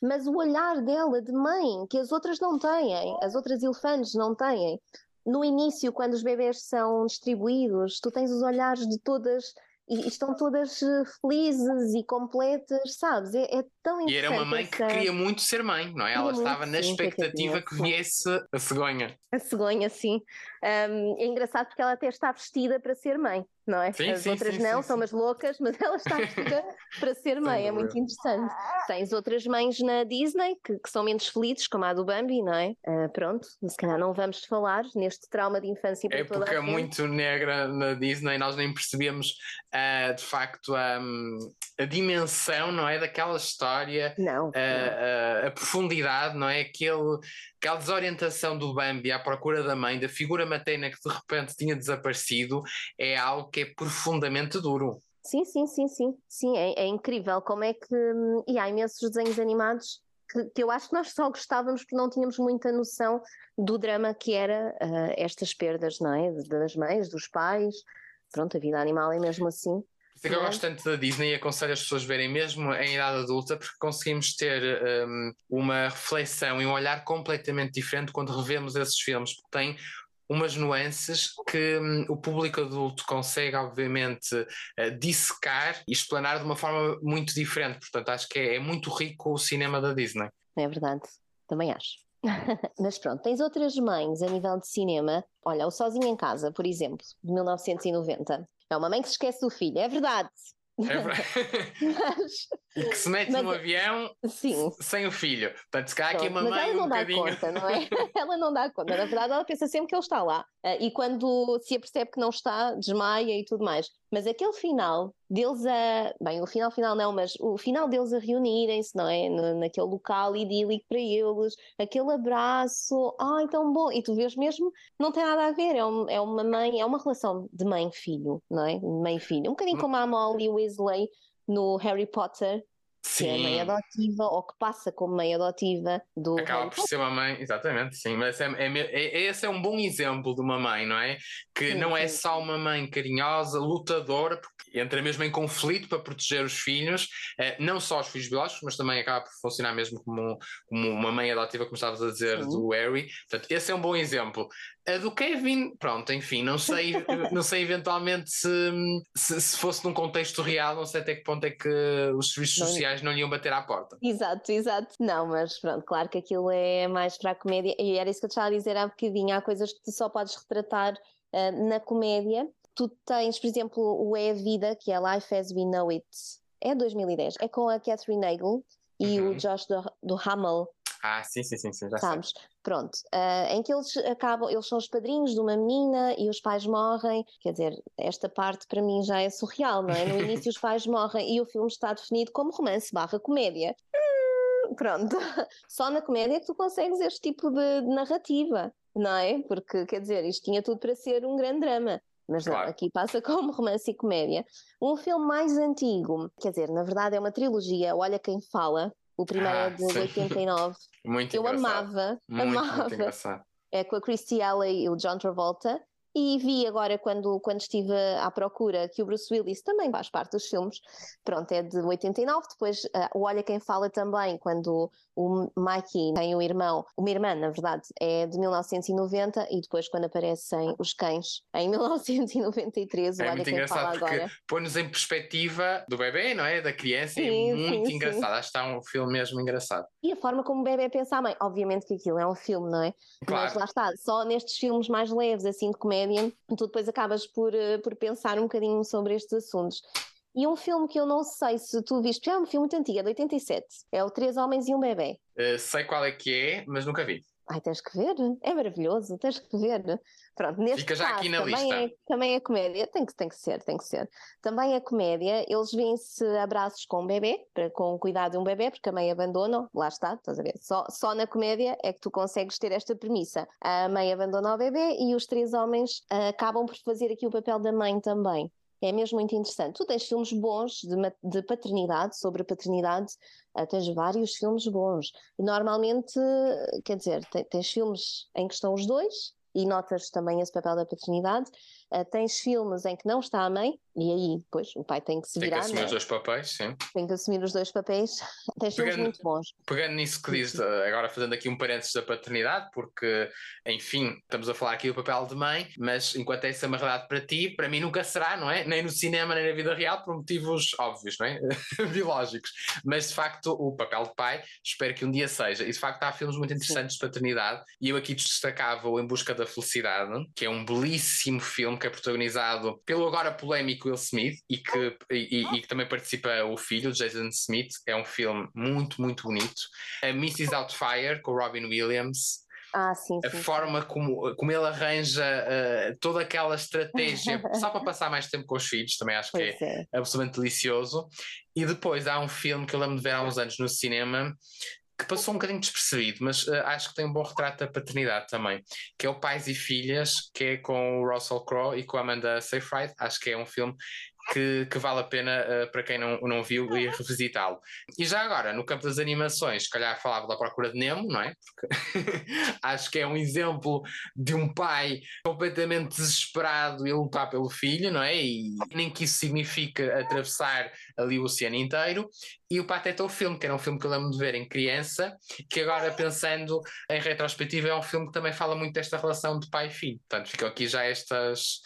S2: mas o olhar dela de mãe, que as outras não têm, as outras elefantes não têm. No início, quando os bebês são distribuídos, tu tens os olhares de todas e estão todas eh, felizes e completas, sabes? É, é tão interessante.
S1: E era uma mãe que queria muito ser mãe, não é? Ela estava na sim, expectativa que, que viesse a cegonha.
S2: A cegonha, sim. Um, é engraçado porque ela até está vestida para ser mãe não é?
S1: Sim,
S2: As
S1: sim,
S2: outras
S1: sim,
S2: não, são umas loucas, mas ela está vestida para ser mãe, é muito interessante. Tens outras mães na Disney que, que, são menos felizes, como a do Bambi, não é? Uh, pronto, se calhar não vamos falar neste trauma de infância para
S1: É porque
S2: é
S1: muito negra na Disney, nós nem percebemos uh, de facto um, a dimensão, não é? Daquela história,
S2: não,
S1: uh, não. a profundidade, não é? Aquele aquela desorientação do Bambi à procura da mãe, da figura materna que de repente tinha desaparecido, é algo que é profundamente duro.
S2: Sim, sim, sim, sim, sim, é, é incrível como é que. E há imensos desenhos animados que, que, eu acho que nós só gostávamos porque não tínhamos muita noção do drama que era uh, estas perdas, não é? Das mães, dos pais. Pronto, a vida animal é mesmo assim.
S1: Que eu gosto tanto da Disney e aconselho as pessoas a verem mesmo em idade adulta, porque conseguimos ter um, uma reflexão e um olhar completamente diferente quando revemos esses filmes, porque tem umas nuances que hum, o público adulto consegue, obviamente, uh, dissecar e explanar de uma forma muito diferente. Portanto, acho que é, é muito rico o cinema da Disney.
S2: É verdade, também acho. Mas pronto, tens outras mães a nível de cinema. Olha, o Sozinho em Casa, por exemplo, de 1990, é uma mãe que se esquece do filho, é verdade.
S1: É verdade. mas, e que se mete mas, no avião
S2: sim.
S1: sem o filho. Portanto, se calhar aqui uma mas mãe ela
S2: não
S1: um
S2: dá
S1: bocadinho...
S2: conta, não é? ela não dá conta. Na verdade, ela pensa sempre que ele está lá. Uh, e quando se apercebe que não está, desmaia e tudo mais. Mas aquele final deles a. Bem, o final final não, mas o final deles a reunirem-se, não é? Naquele local idílico para eles, aquele abraço, ai, tão bom. E tu vês mesmo, não tem nada a ver, é, um, é uma mãe, é uma relação de mãe-filho, não é? Mãe-filho. Um bocadinho como a Molly Weasley no Harry Potter,
S1: Sim.
S2: que é mãe adotiva ou que passa como mãe adotiva do.
S1: Acaba por ser uma mãe, exatamente, sim. Mas é, é, é, esse é um bom exemplo de uma mãe, não é? Que sim, não é só uma mãe carinhosa, lutadora, porque entra mesmo em conflito para proteger os filhos, eh, não só os filhos biológicos, mas também acaba por funcionar mesmo como, como uma mãe adotiva, como estavas a dizer, sim. do Harry. Portanto, esse é um bom exemplo. A do Kevin, pronto, enfim, não sei, não sei eventualmente se, se, se, fosse num contexto real, não sei até que ponto é que os serviços não. sociais não lhe iam bater à porta.
S2: Exato, exato. Não, mas pronto, claro que aquilo é mais para a comédia, e era isso que eu estava a dizer há bocadinho, há coisas que tu só podes retratar uh, na comédia. Tu tens, por exemplo, o É a Vida, que é Life as We Know It, é 2010, é com a Catherine Nagel e uhum. o Josh do, do Hamel.
S1: Ah, sim, sim, sim, sim já
S2: Sabes? Sei. Pronto, uh, em que eles acabam, eles são os padrinhos de uma menina e os pais morrem. Quer dizer, esta parte para mim já é surreal, não é? No início os pais morrem e o filme está definido como romance barra comédia. Hum, pronto, só na comédia que tu consegues este tipo de, de narrativa, não é? Porque, quer dizer, isto tinha tudo para ser um grande drama mas claro. não, aqui passa como romance e comédia. Um filme mais antigo, quer dizer, na verdade é uma trilogia, Olha Quem Fala, o primeiro é ah, é de sim. 89.
S1: Muito
S2: Eu
S1: engraçado.
S2: amava,
S1: muito,
S2: amava.
S1: Muito engraçado.
S2: É com a Christy Alley e o John Travolta. E vi agora, quando, quando estive à procura, que o Bruce Willis também faz parte dos filmes. Pronto, é de 89. Depois, uh, o Olha Quem Fala também, quando o Mikey tem um irmão, uma irmã, na verdade, é de 1990. E depois, quando aparecem os cães, em 1993, o
S1: é
S2: Olha
S1: muito
S2: Quem
S1: engraçado
S2: Fala
S1: porque
S2: agora.
S1: põe-nos em perspectiva do bebê, não é? Da criança.
S2: Sim,
S1: é muito
S2: sim,
S1: engraçado.
S2: sim.
S1: Acho que está um filme mesmo engraçado.
S2: E a forma como o bebê pensa a mãe. Obviamente que aquilo é um filme, não é?
S1: Claro.
S2: Mas lá está, só nestes filmes mais leves, assim, de comédia, tu depois acabas por, uh, por pensar um bocadinho sobre estes assuntos. E um filme que eu não sei se tu viste, é um filme muito antigo, é de 87. É o Três Homens e um Bebê.
S1: Uh, sei qual é que é, mas nunca vi.
S2: Ai, tens que ver, é maravilhoso, tens que ver. Pronto, neste
S1: Fica já
S2: caso,
S1: aqui na
S2: também,
S1: lista.
S2: É, também é comédia, tem que, tem que ser, tem que ser. Também é comédia, eles vêm-se abraços com um bebê, com o cuidado de um bebê, porque a mãe abandona, lá está, estás a ver? Só, só na comédia é que tu consegues ter esta premissa. A mãe abandona o bebê e os três homens uh, acabam por fazer aqui o papel da mãe também. É mesmo muito interessante. Tu tens filmes bons de, de paternidade, sobre paternidade, uh, tens vários filmes bons. Normalmente, quer dizer, tens, tens filmes em que estão os dois, e notas também esse papel da paternidade, Uh, tens filmes em que não está a mãe, e aí, pois, o pai tem que se
S1: virar.
S2: Tem
S1: que assumir é? os dois papéis, sim.
S2: Tem que assumir os dois papéis. Tens filmes muito bons.
S1: Pegando nisso que diz, agora fazendo aqui um parênteses da paternidade, porque, enfim, estamos a falar aqui do papel de mãe, mas enquanto essa é uma realidade para ti, para mim nunca será, não é? Nem no cinema, nem na vida real, por motivos óbvios, não é? Biológicos. Mas, de facto, o papel de pai, espero que um dia seja. E, de facto, há filmes muito interessantes sim. de paternidade, e eu aqui destacava o Em Busca da Felicidade, que é um belíssimo filme que é protagonizado pelo agora polémico Will Smith e que, e, e que também participa o filho, Jason Smith. É um filme muito, muito bonito. A Mrs. Outfire, com Robin Williams.
S2: Ah, sim,
S1: a
S2: sim,
S1: forma
S2: sim.
S1: Como, como ele arranja uh, toda aquela estratégia só para passar mais tempo com os filhos, também acho pois que é, é absolutamente delicioso. E depois há um filme que eu lembro de ver há uns anos no cinema que passou um bocadinho despercebido, mas uh, acho que tem um bom retrato da paternidade também, que é o Pais e Filhas, que é com o Russell Crowe e com a Amanda Seyfried. Acho que é um filme que, que, vale a pena uh, para quem não, não viu ir revisitá-lo. E já agora, no campo das animações, se calhar falava da Procura de Nemo, não é? Porque acho que é um exemplo de um pai completamente desesperado e lutar pelo filho, não é? E nem que isso significa atravessar ali o oceano inteiro. E o Pateta o filme, que era um filme que eu lembro de ver em criança, que agora pensando em retrospectiva é um filme que também fala muito desta relação de pai e filho. Portanto, ficam aqui já estas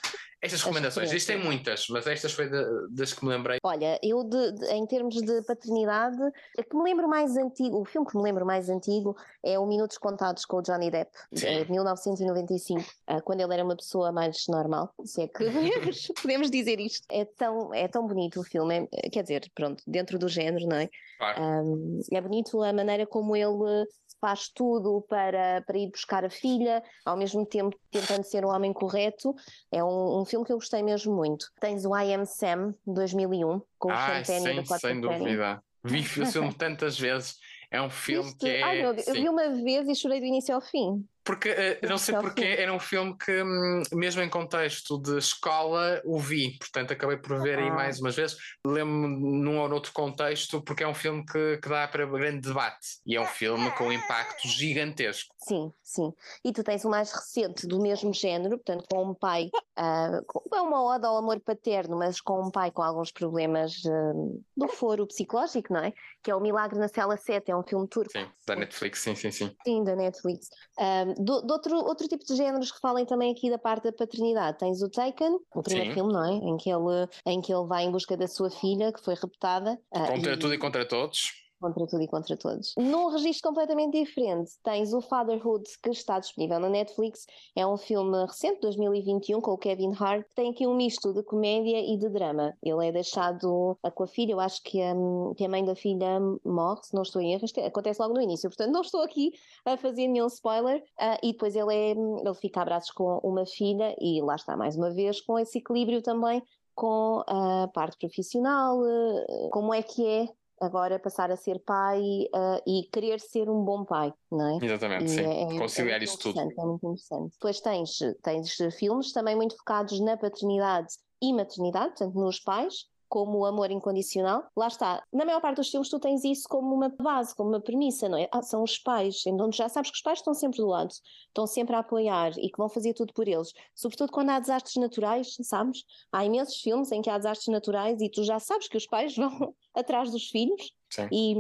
S1: estas recomendações, isto tem muitas, mas estas foi de, das que me lembrei.
S2: Olha, eu de, de, em termos de paternidade, a que me lembro mais antigo, o filme que me lembro mais antigo é o Minutos Contados com o Johnny Depp, de 1995, ah, quando ele era uma pessoa mais normal, se é que podemos, podemos dizer isto. É tão, é tão bonito o filme, é, quer dizer, pronto, dentro do género, não é? Claro. Um, é bonito a maneira como ele faz tudo para, para ir buscar a filha, ao mesmo tempo tentando ser um homem correto. É um, um filme que eu gostei mesmo muito. Tens o I Am Sam, 2001, com
S1: o Sean Penny da Sem dúvida. Vi o filme tantas vezes. É um filme Isto? que é. Ai,
S2: meu Deus, eu vi uma vez e chorei do início ao fim.
S1: Porque, uh, não sei porque, era um filme que, um, mesmo em contexto de escola, o vi, portanto acabei por ver aí mais umas vezes. Lembro-me num ou outro contexto, porque é um filme que, que dá para grande debate e é um filme com um impacto gigantesco.
S2: Sim, sim. E tu tens o mais recente do mesmo género, portanto, com um pai, uh, com uma oda ao amor paterno, mas com um pai com alguns problemas uh, do foro psicológico, não é? Que é o Milagre na Cela 7, é um filme turco.
S1: Sim, da Netflix, sim, sim, sim.
S2: Sim, da Netflix. Um, de outro, outro tipo de géneros que falem também aqui da parte da paternidade, tens o Taken, o primeiro Sim. filme, não é? Em que, ele, em que ele vai em busca da sua filha, que foi raptada.
S1: Contra e... tudo e contra todos
S2: contra tudo e contra todos. Num registro completamente diferente, tens o Fatherhood, que está disponível na Netflix. É um filme recente, 2021, com o Kevin Hart. Tem aqui um misto de comédia e de drama. Ele é deixado com a filha, eu acho que a, que a mãe da filha morre, se não estou em erro. Acontece logo no início, portanto não estou aqui a fazer nenhum spoiler. Uh, e depois ele, é, ele fica a braços com uma filha e lá está, mais uma vez, com esse equilíbrio também com a parte profissional, ah, como é que é agora passar a ser pai uh, e querer ser um bom pai, não
S1: é? Exatamente, e sim. É, é Conciliar é isso tudo. É
S2: muito interessante. Depois tens, tens filmes também muito focados na paternidade e maternidade, portanto, nos pais, como o amor incondicional. Lá está, na maior parte dos filmes tu tens isso como uma base, como uma premissa, não é? Ah, são os pais, então já sabes que os pais estão sempre do lado, estão sempre a apoiar e que vão fazer tudo por eles. Sobretudo quando há desastres naturais, sabes? Há imensos filmes em que há desastres naturais e tu já sabes que os pais vão atrás dos filhos
S1: Sim. e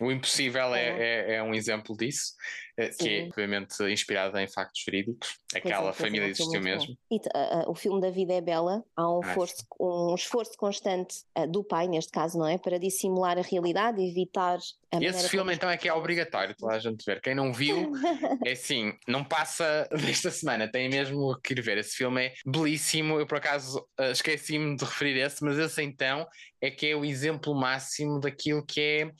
S1: o Impossível é, é, é, um exemplo disso, eh, Sim. que é obviamente inspirado em factos verídicos. Aquela é, família é, existiu mesmo.
S2: E uh, uh, o filme da vida é bela, há um, esforço, um esforço constante uh, do pai, neste caso, não é? Para dissimular a realidade, evitar
S1: e esse filme então é que é obrigatório toda a gente ver. Quem não viu, é assim, não passa desta semana, tem mesmo que ir ver. Esse filme é belíssimo. Eu por acaso esqueci-me de referir esse, mas esse então é que é o exemplo máximo daquilo que é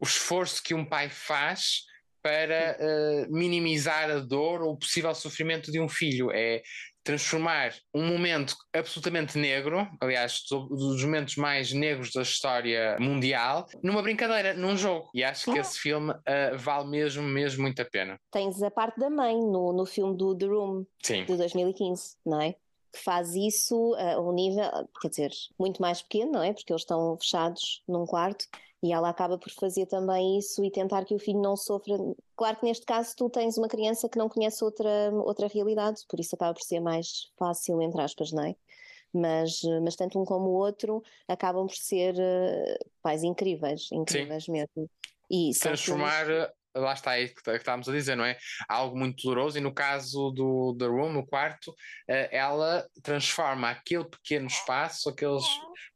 S1: o esforço que um pai faz para uh, minimizar a dor ou o possível sofrimento de um filho. É transformar um momento absolutamente negro, aliás, dos momentos mais negros da história mundial, numa brincadeira, num jogo. E acho que esse filme uh, vale mesmo, mesmo muito a pena.
S2: Tens a parte da mãe no, no filme do The Room, Sim. de 2015, não é? Que faz isso a um nível, quer dizer, muito mais pequeno, não é? Porque eles estão fechados num quarto e ela acaba por fazer também isso e tentar que o filho não sofra. Claro que neste caso tu tens uma criança que não conhece outra, outra realidade, por isso acaba por ser mais fácil, entre aspas, não é? Mas, mas tanto um como o outro acabam por ser uh, pais incríveis, incríveis Sim. mesmo.
S1: E Transformar filmes lá está aí que, que estávamos a dizer, não é? Algo muito doloroso, e no caso do The Room, no quarto, eh, ela transforma aquele pequeno espaço, aqueles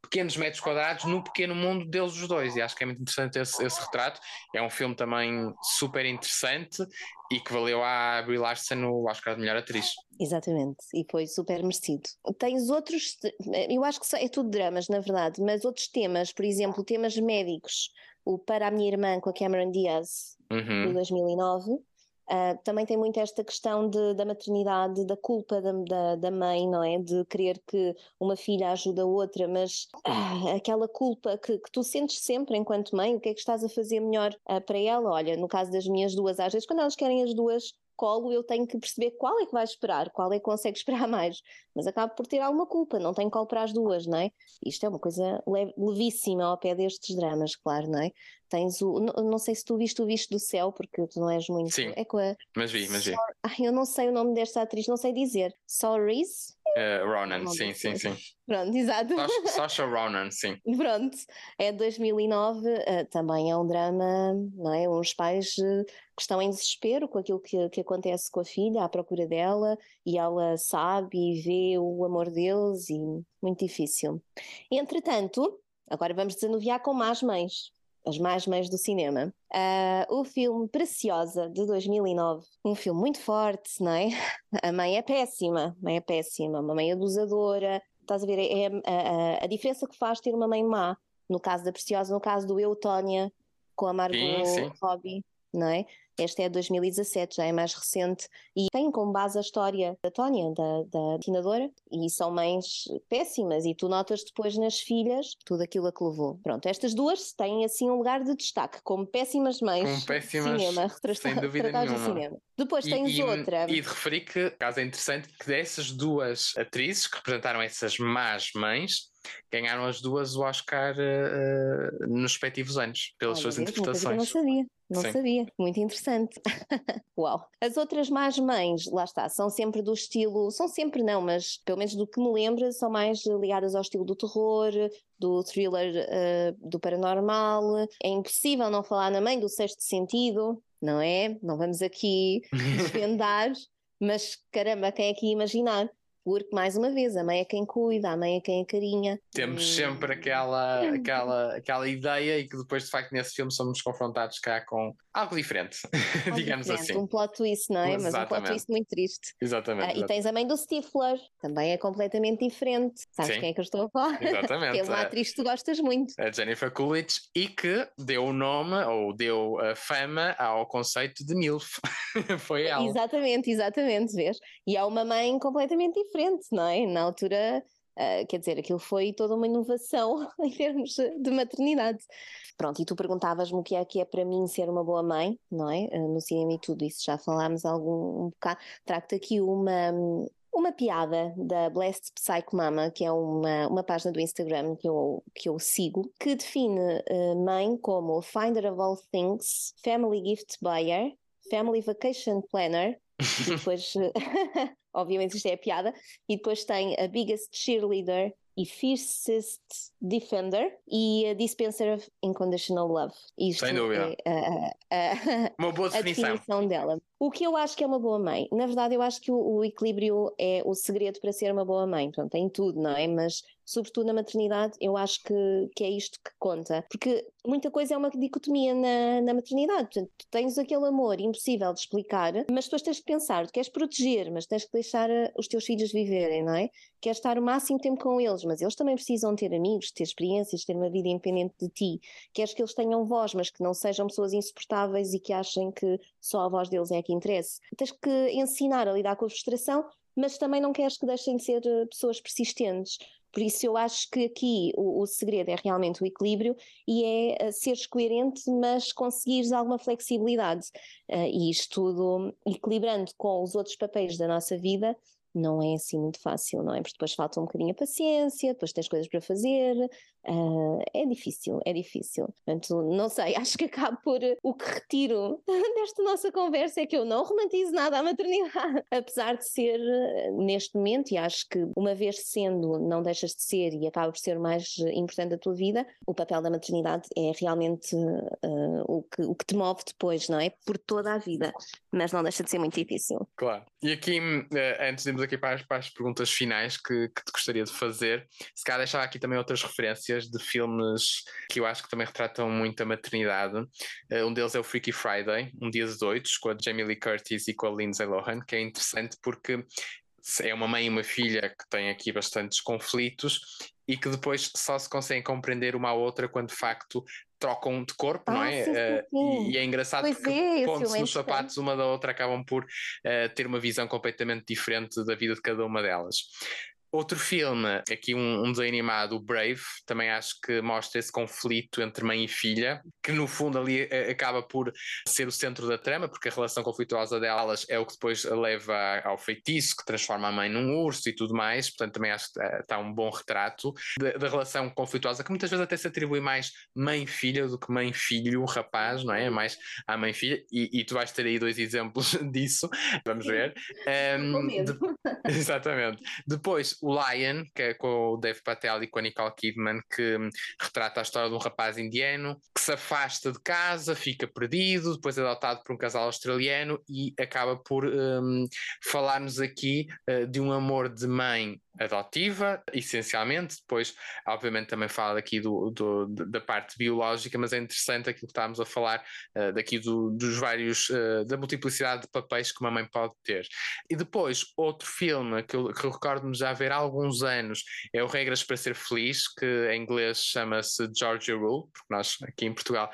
S1: pequenos metros quadrados, no pequeno mundo deles os dois, e acho que é muito interessante esse, esse retrato. É um filme também super interessante e que valeu à Brie Larson o Oscar de melhor atriz.
S2: Exatamente, e foi super merecido. Tens outros, eu acho que é tudo dramas, na verdade, mas outros temas, por exemplo, temas médicos, o Para a Minha Irmã com a Cameron Diaz, uhum. de 2009. Uh, ah, também tem muito esta questão de, da maternidade, da culpa da, da, da, mãe, não é? De querer que uma filha ajude a outra, mas uh, aquela culpa que, que, tu sentes sempre enquanto mãe, o que é que estás a fazer melhor uh, para ela? Olha, no caso das minhas duas, às vezes quando elas querem as duas colo, eu tenho que perceber qual é que vai esperar, qual é que consegue esperar mais. Mas acabo por ter alguma culpa, não tenho colo para as duas, não é? Isto é uma coisa levíssima ao pé destes dramas, claro, não é? Tens o. Não, não sei se tu viste o Visto do Céu, porque tu não és muito.
S1: Sim. É com a. Mas vi, mas vi.
S2: Ai, eu não sei o nome desta atriz, não sei dizer. Sorries?
S1: Uh, Ronan, sim, sim, sim.
S2: Pronto, exato.
S1: Sasha Ronan, sim.
S2: Pronto, é 2009, uh, eh, também é um drama, não é? Uns pais uh, que estão em desespero com aquilo que, que acontece com a filha, à procura dela, e ela sabe e vê o amor deles, e muito difícil. Entretanto, agora vamos desanuviar com más mães as mais mães do cinema. Uh, o filme Preciosa, de 2009, um filme muito forte, não é? A mãe é péssima, a mãe é péssima, uma mãe abusadora. Estás a ver? É, é a, a, diferença que faz ter uma mãe má. No caso da Preciosa, no caso do Eutônia, com a Margot Robbie, não é? Esta é de 2017, já é mais recente e tem como base a história da Tónia, da, da e são mães péssimas e tu notas depois nas filhas tudo aquilo a que levou. Pronto, estas duas têm assim um lugar de destaque como péssimas mães
S1: como péssimas, cinema, sem dúvida nenhuma. cinema.
S2: Depois
S1: e,
S2: tens
S1: e,
S2: outra.
S1: E de referir que, caso é interessante, que dessas duas atrizes que representaram essas más mães, ganharam as duas o Oscar uh, nos respectivos anos, pelas suas interpretações.
S2: não sabia. Não Sim. sabia, muito interessante. Uau! As outras más mães, lá está, são sempre do estilo, são sempre não, mas pelo menos do que me lembra, são mais ligadas ao estilo do terror, do thriller uh, do paranormal. É impossível não falar na mãe do sexto sentido, não é? Não vamos aqui desvendar, mas caramba, quem é que ia imaginar? Porque mais uma vez a mãe é quem cuida, a mãe é quem carinha.
S1: Temos e... sempre aquela, aquela, aquela ideia e que depois de facto nesse filme somos confrontados cá com algo diferente, algo digamos
S2: diferente,
S1: assim.
S2: Um plot twist, não é? Exatamente. Mas um plot twist muito triste.
S1: Exatamente,
S2: exatamente. E tens a mãe do Stifler, também é completamente diferente. Sabes Sim. quem é que eu estou a falar?
S1: Exatamente.
S2: que é uma atriz que tu gostas muito.
S1: A Jennifer Coolidge e que deu o nome ou deu a fama ao conceito de MILF. Foi ela.
S2: Exatamente, exatamente, vês? E há uma mãe completamente diferente, não é? Na altura Uh, quer dizer, aquilo foi toda uma inovação em termos de maternidade. Pronto, e tu perguntavas-me o que é que é para mim ser uma boa mãe, não é? Uh, no cinema e tudo isso já falámos algum um bocado. Trago-te aqui uma, uma piada da Blessed Psycho Mama, que é uma, uma página do Instagram que eu, que eu sigo, que define uh, mãe como Finder of All Things, Family Gift Buyer, Family Vacation Planner, e depois obviamente isto é a piada, e depois tem a Biggest Cheerleader e Fiercest Defender e a Dispenser of Unconditional Love.
S1: Isto Sem dúvida. É a, a, uma boa definição.
S2: a definição dela. O que eu acho que é uma boa mãe, na verdade, eu acho que o, o equilíbrio é o segredo para ser uma boa mãe. Pronto, tem tudo, não é? Mas, sobretudo na maternidade, eu acho que, que é isto que conta. Porque muita coisa é uma dicotomia na, na maternidade. Portanto, tu tens aquele amor impossível de explicar, mas depois tens que pensar, tu queres proteger, mas tens que deixar eh, os teus filhos viverem, não é? Queres estar o máximo tempo com eles, mas eles também precisam ter amigos, ter experiências, ter uma vida independente de ti. Queres que eles tenham voz, mas que não sejam pessoas insuportáveis e que achem que só a voz deles é que interesse. Tens que ensinar a lidar com a frustração, mas também não queres que deixem de ser eh, pessoas persistentes. Por isso eu acho que aqui o, o segredo é realmente o equilíbrio e é uh, seres coerente, mas conseguires alguma flexibilidade. Uh, e isto tudo equilibrando com os outros papéis da nossa vida, não é assim muito fácil, não é? Porque depois falta um bocadinho a paciência, depois tens coisas para fazer, uh, é difícil, é difícil. Portanto, não sei, acho que acabo por o que retiro desta nossa conversa é que eu não romantizo nada a maternidade, apesar de ser neste momento, e acho que uma vez sendo, não deixas de ser e acaba por ser o mais importante da tua vida, o papel da maternidade é realmente uh, o, que, o que te move depois, não é? Por toda a vida, mas não deixa de ser muito difícil.
S1: Claro. E aqui, uh, antes de irmos aqui para as, para as perguntas finais que, que, te gostaria de fazer, se calhar deixava aqui também outras referências de filmes que eu acho que também retratam muito a maternidade. Uh, um deles é o Freaky Friday, Um Dia de Doidos, com a Jamie Lee Curtis e com a Lindsay Lohan, que é interessante porque é uma mãe e uma filha que têm aqui bastantes conflitos e que depois só se conseguem compreender uma à outra quando de facto trocam de corpo, ah, não é? Sim, sim, sim. Uh, e, é engraçado pois porque é, pondo-se nos sapatos uma da outra acabam por uh, ter uma visão completamente diferente da vida de cada uma delas. Outro filme, aqui um, um, desenho animado, o Brave, também acho que mostra esse conflito entre mãe e filha, que no fundo ali eh, acaba por ser o centro da trama, porque a relação conflituosa delas é o que depois leva ao feitiço, que transforma a mãe num urso e tudo mais, portanto também acho que está um bom retrato da, relação conflituosa, que muitas vezes até se atribui mais mãe-filha do que mãe-filho, rapaz, não é? Mais à mãe-filha, e, e, tu vais ter aí dois exemplos disso, vamos ver. Um, de, exatamente. Depois, o Lion, que é com o Dave Patel e com a Nicole Kidman, que retrata a história de um rapaz indiano que se afasta de casa, fica perdido, depois é adotado por um casal australiano e acaba por um, falar-nos aqui uh, de um amor de mãe adotiva, essencialmente. Depois, obviamente, também fala aqui do, do, da parte biológica, mas é interessante aquilo que estávamos a falar uh, daqui do, dos vários, uh, da multiplicidade de papéis que uma mãe pode ter. E depois, outro filme que eu, que recordo-me já ver há alguns anos é o Regras para Ser Feliz, que em inglês chama-se Georgia Rule, porque nós aqui em Portugal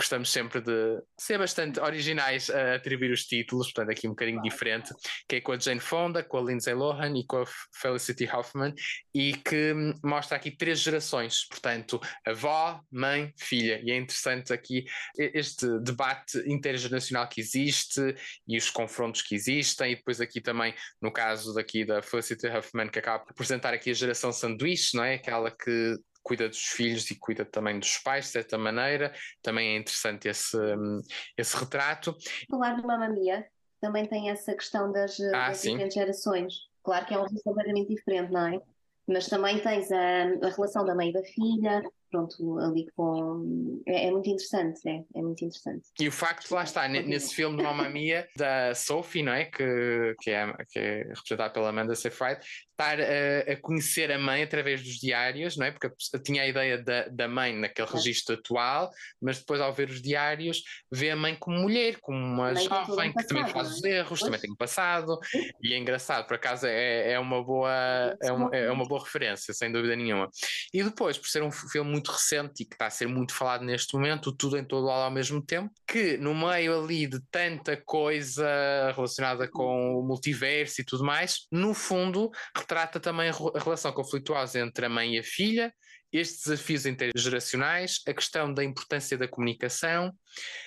S1: gostamos sempre de ser bastante originais a atribuir os títulos, portanto, aqui um bocadinho diferente, que é com a Jane Fonda, com a Lindsay Lohan e com a Felicity Hoffman, e que mostra aqui três gerações, portanto, avó, mãe, filha. E é interessante aqui este debate intergeracional que existe e os confrontos que existem, e depois aqui também, no caso daqui da Felicity Huffman, que acaba por apresentar aqui a geração sanduíche, não é? Aquela que cuida dos filhos e cuida também dos pais, de certa maneira. Também é interessante esse, hum, esse retrato.
S2: Falar de Mamma Mia também tem essa questão das, ah, das diferentes gerações. Claro que é um completamente diferente, não é? Mas também tens a, a relação da mãe e da filha, pronto, ali com. É, é, muito interessante, é, é muito interessante.
S1: E o facto, lá está, nesse filme de Mamma Mia, da Sophie, não é? Que, que, é, que é representada pela Amanda Seyfried, estar a, a, conhecer a mãe através dos diários, não é? Porque tinha a ideia da, da mãe naquele é. registro atual, mas depois ao ver os diários, vê a mãe como mulher, como uma jovem que também faz os erros, pois. também tem um passado, e é engraçado, por acaso é, é uma boa é uma, é uma boa referência, sem dúvida nenhuma. E depois, por ser um filme muito recente e que está a ser muito falado neste momento, tudo em todo lado ao mesmo tempo, que no meio ali de tanta coisa relacionada com o multiverso e tudo mais, no fundo retrata também a relação conflituosa entre a mãe e a filha, estes desafios intergeracionais, a questão da importância da comunicação,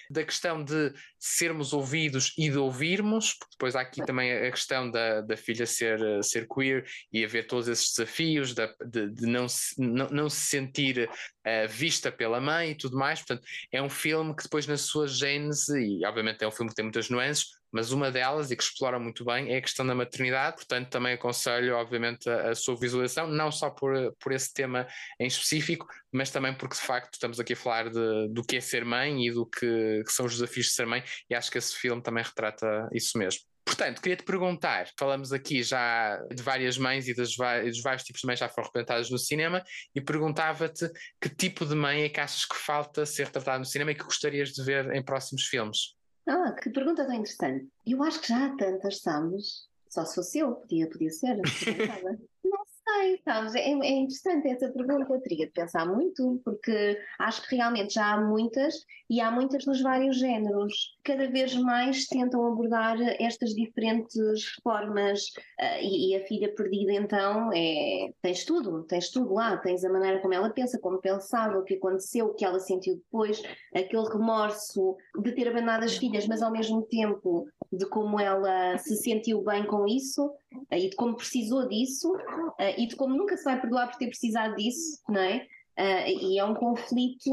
S1: da questão de sermos ouvidos e de ouvirmos, porque depois há aqui também a questão da, da filha ser, ser queer e haver todos esses desafios de, de, de não, se, não, não se sentir uh, vista pela mãe e tudo mais. Portanto, é um filme que depois na sua gênese, e obviamente é um filme que tem muitas nuances, mas uma delas, e que explora muito bem, é a questão da maternidade, portanto também aconselho, obviamente, a, a, sua visualização, não só por, por esse tema em específico, mas também porque de facto estamos aqui a falar de, do que é ser mãe e do que, que são os desafios de ser mãe, e acho que esse filme também retrata isso mesmo. Portanto, queria te perguntar: falamos aqui já de várias mães e dos vários, tipos de mães já foram representadas no cinema, e perguntava-te que tipo de mãe é que achas que falta ser retratada no cinema e que gostarias de ver em próximos filmes?
S2: Ah, que pergunta tão interessante. Eu acho que já há tantas, sabes? Só se fosse eu, podia, podia ser. sei, sabes? É, é, interessante essa pergunta, teria de pensar muito, porque acho que realmente já há muitas e há muitas nos vários géneros. Cada vez mais tentam abordar estas diferentes formas uh, e, e, a filha perdida então é tens tudo, tens tudo lá, tens a maneira como ela pensa, como pensava, o que aconteceu, o que ela sentiu depois, aquele remorso de ter abandonado as filhas, mas ao mesmo tempo de como ela se sentiu bem com isso e de como precisou disso e de como nunca se vai perdoar por ter precisado disso, não é? Uh, e é um conflito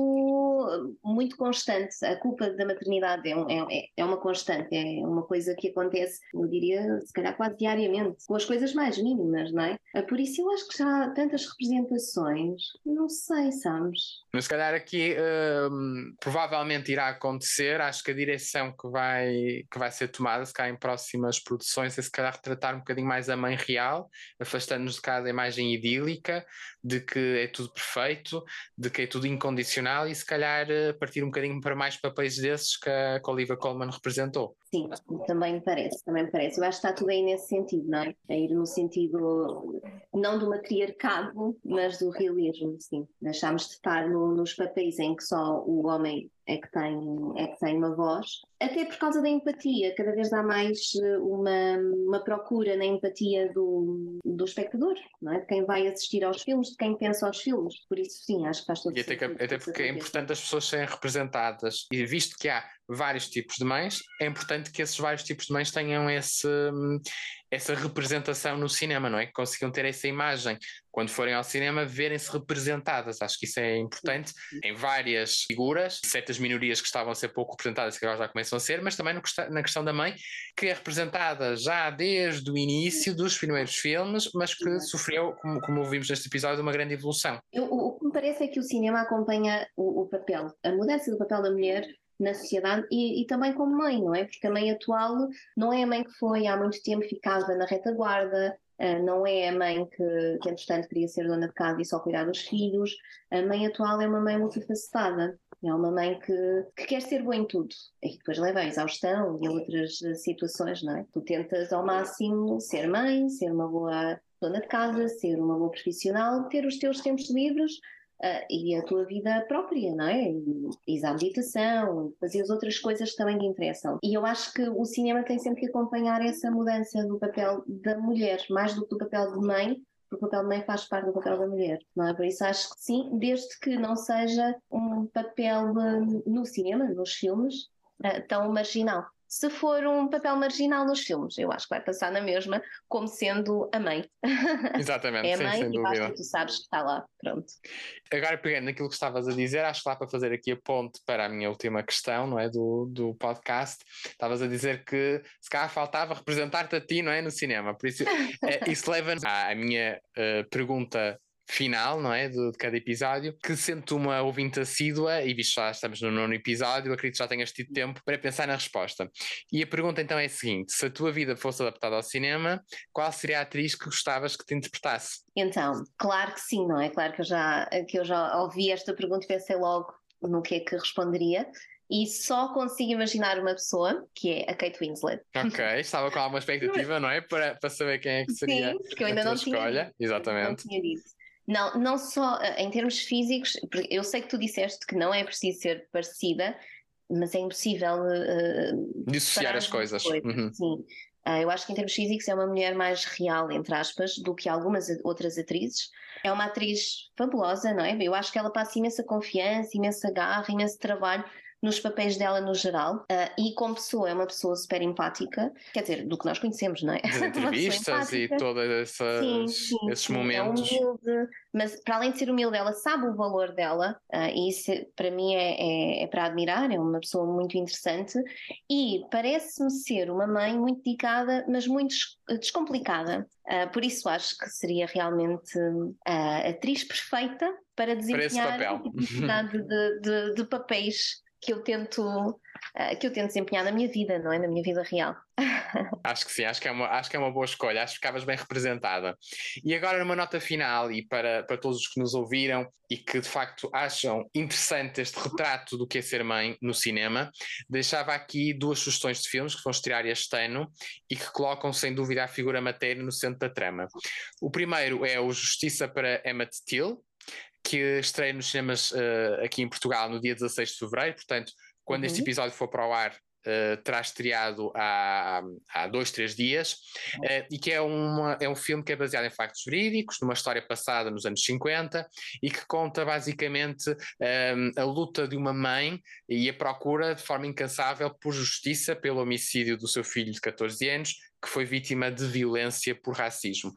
S2: muito constante. A culpa da maternidade é, um, é, é, uma constante, é uma coisa que acontece, eu diria, se calhar quase diariamente, com as coisas mais mínimas, não é? Uh, por isso eu acho que já há tantas representações, não sei, sabes?
S1: Mas se calhar aqui uh, provavelmente irá acontecer, acho que a direção que vai, que vai ser tomada, se calhar em próximas produções, é se calhar retratar um bocadinho mais a mãe real, afastando-nos de cada imagem idílica, de que é tudo perfeito de que é tudo incondicional e se calhar eh, partir um bocadinho para mais papéis desses que a, que a Olivia Colman representou.
S2: Sim, também me parece, também me parece. Eu acho que está tudo aí nesse sentido, não é? A ir no sentido não do matriarcado, mas do realismo, sim. Deixámos de estar no, nos papéis em que só o homem é que, tem, é que tem uma voz, até por causa da empatia, cada vez dá mais eh, uma, uma procura na empatia do, do espectador, não é? de quem vai assistir aos filmes, de quem pensa aos filmes. Por isso, sim, acho que faz todo
S1: e até. Que, até porque é importante as pessoas serem representadas, e visto que há vários tipos de mães, é importante que esses vários tipos de mães tenham esse, essa representação no cinema, não é? Que consigam ter essa imagem quando forem ao cinema, verem-se representadas. Acho que isso é importante em várias figuras, certas minorias que estavam a ser pouco representadas, que agora já começam a ser, mas também na questão da mãe, que é representada já desde o início dos primeiros filmes, mas que sofreu, como, como ouvimos neste episódio, uma grande evolução.
S2: Eu, o que me parece é que o cinema acompanha o, o papel, a mudança do papel da mulher na sociedade e, e, também como mãe, não é? Porque a mãe atual não é a mãe que foi há muito tempo, ficava na retaguarda, uh, não é a mãe que, que, entretanto, queria ser dona de casa e só cuidar dos filhos. A mãe atual é uma mãe multifacetada. É uma mãe que, que quer ser boa em tudo e depois leva a exaustão e a outras situações, não é? Tu tentas ao máximo ser mãe, ser uma boa dona de casa, ser uma boa profissional, ter os teus tempos livres uh, e a tua vida própria, não é? E, a meditação, fazer as outras coisas que também te interessam. E eu acho que o cinema tem sempre que acompanhar essa mudança do papel da mulher, mais do que do papel de mãe, porque o papel de mãe faz parte do papel da mulher, não é? Por isso acho que sim, desde que não seja um papel no cinema, nos filmes, uh, tão marginal se for um papel marginal nos filmes. Eu acho que vai passar na mesma, como sendo a mãe.
S1: Exatamente,
S2: é
S1: a mãe
S2: sim,
S1: sem dúvida.
S2: tu sabes que está lá, pronto.
S1: Agora, pegando naquilo que estavas a dizer, acho que lá para fazer aqui a ponte para a minha última questão, não é, do, do podcast, estavas a dizer que se calhar faltava representar-te a ti, não é, no cinema. Por isso, é, isso leva-nos à minha uh, pergunta final, não é? De, de, cada episódio, que sendo uma ouvinte assídua, e visto já estamos no nono episódio, acredito que já tenhas tido tempo para pensar na resposta. E a pergunta então é a seguinte: se a tua vida fosse adaptada ao cinema, qual seria a atriz que gostavas que te interpretasse?
S2: Então, claro que sim, não é? Claro que eu já, que eu já ouvi esta pergunta e pensei logo no que é que responderia e só consigo imaginar uma pessoa, que é a Kate Winslet.
S1: Ok, estava com alguma expectativa, não é? Para, para saber quem é que seria
S2: Sim, porque eu ainda
S1: não escolha.
S2: Tinha,
S1: Exatamente.
S2: Não tinha dito. Não, não só eh, em termos físicos, eu sei que tu disseste que não é preciso ser parecida, mas é impossível uh,
S1: dissociar as coisas. Uhum.
S2: Sim. Uh, eu acho que em termos físicos é uma mulher mais real, entre aspas, do que algumas outras atrizes. É uma atriz fabulosa, não é? Eu acho que ela passa imensa confiança, imensa garra, imenso trabalho nos papéis dela no geral uh, e como pessoa é uma pessoa super empática, quer dizer, do que nós conhecemos, não é?
S1: As entrevistas e todos esses sim, momentos.
S2: É humilde, mas para além de ser humilde, ela sabe o valor dela uh, e isso para mim é, é, é, para admirar, é uma pessoa muito interessante e parece-me ser uma mãe muito dedicada, mas muito descomplicada. Uh, por isso acho que seria realmente a atriz perfeita para desempenhar a de, de, de papéis que eu tento uh, que eu tento desempenhar na minha vida, não é? Na minha vida real.
S1: acho que sim, acho que, é uma, acho que é uma boa escolha, acho que ficavas bem representada. E agora numa nota final, e para, para todos os que nos ouviram e que de facto acham interessante este retrato do que é ser mãe no cinema, deixava aqui duas sugestões de filmes que vão estrear este ano e que colocam sem dúvida a figura materna no centro da trama. O primeiro é o Justiça para Emmett Till, que estreia nos cinemas uh, aqui em Portugal no dia 16 de fevereiro, portanto, quando uhum. este episódio for para o ar, uh, terá estreado há, há dois, três dias, uh, e que é, uma, é um filme que é baseado em factos verídicos, numa história passada nos anos 50, e que conta basicamente um, a luta de uma mãe e a procura de forma incansável por justiça pelo homicídio do seu filho de 14 anos, que foi vítima de violência por racismo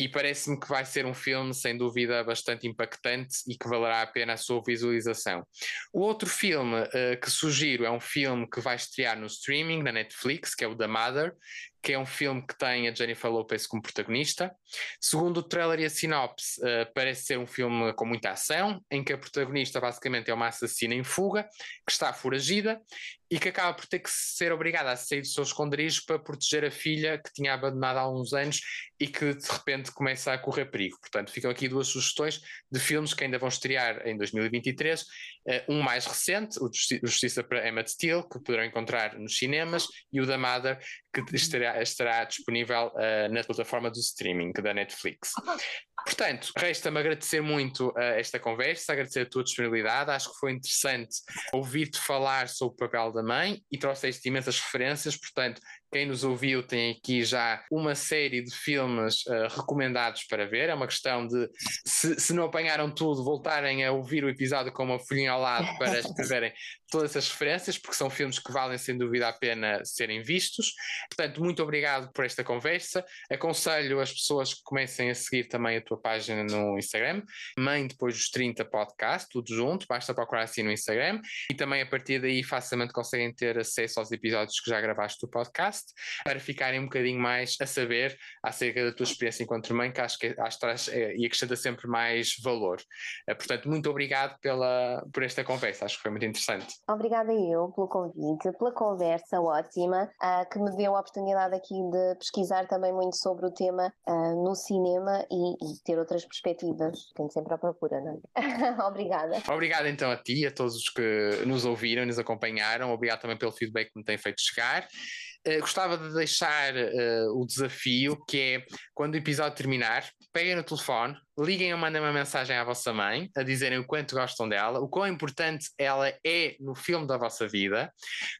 S1: e parece-me que vai ser um filme, sem dúvida, bastante impactante e que valerá a pena a sua visualização. O outro filme uh, que sugiro é um filme que vai estrear no streaming da Netflix, que é o The Mother, que é um filme que tem a Jennifer Lopez como protagonista. Segundo o trailer e a sinopse, uh, parece ser um filme com muita ação, em que a protagonista basicamente é uma assassina em fuga, que está foragida e que acaba por ter que ser obrigada a sair do seu esconderijo para proteger a filha que tinha abandonado há uns anos e que de repente começa a correr perigo. Portanto, ficam aqui duas sugestões de filmes que ainda vão estrear em 2023. Uh, eh, um mais recente, o Justiça para Emmett Steele, que poderão encontrar nos cinemas, e o da Mother, que estará, estará disponível uh, na plataforma do streaming da Netflix. Portanto, resta-me agradecer muito uh, esta conversa, agradecer a tua disponibilidade. Acho que foi interessante ouvir-te falar sobre o papel da mãe e trouxeste imensas referências. Portanto, quem nos ouviu tem aqui já uma série de filmes uh, recomendados para ver. É uma questão de, se, se, não apanharam tudo, voltarem a ouvir o episódio com uma folhinha ao lado para escreverem todas essas referências, porque são filmes que valem sem dúvida a pena serem vistos. Portanto, muito obrigado por esta conversa. Aconselho as pessoas que comecem a seguir também a tua página no Instagram, Mãe Depois dos 30 Podcast, tudo junto, basta procurar assim no Instagram e também a partir daí facilmente conseguem ter acesso aos episódios que já gravaste do podcast para ficarem um bocadinho mais a saber acerca da tua experiência enquanto mãe, que acho que, acho que traz é, e acrescenta sempre mais valor. É, portanto, muito obrigado pela, por esta conversa, acho que foi muito interessante.
S2: Obrigada eu pelo convite, pela conversa ótima, uh, que me deu a oportunidade aqui de pesquisar também muito sobre o tema uh, no cinema e, e, ter outras perspectivas. Tenho sempre à procura, não é? Obrigada.
S1: Obrigado então a ti, a todos os que nos ouviram, nos acompanharam. Obrigado também pelo feedback que me têm feito chegar. Uh, gostava de deixar uh, o desafio que é quando o episódio terminar, peguem no telefone, liguem ou mandem uma mensagem à vossa mãe a dizerem o quanto gostam dela, o quão importante ela é no filme da vossa vida,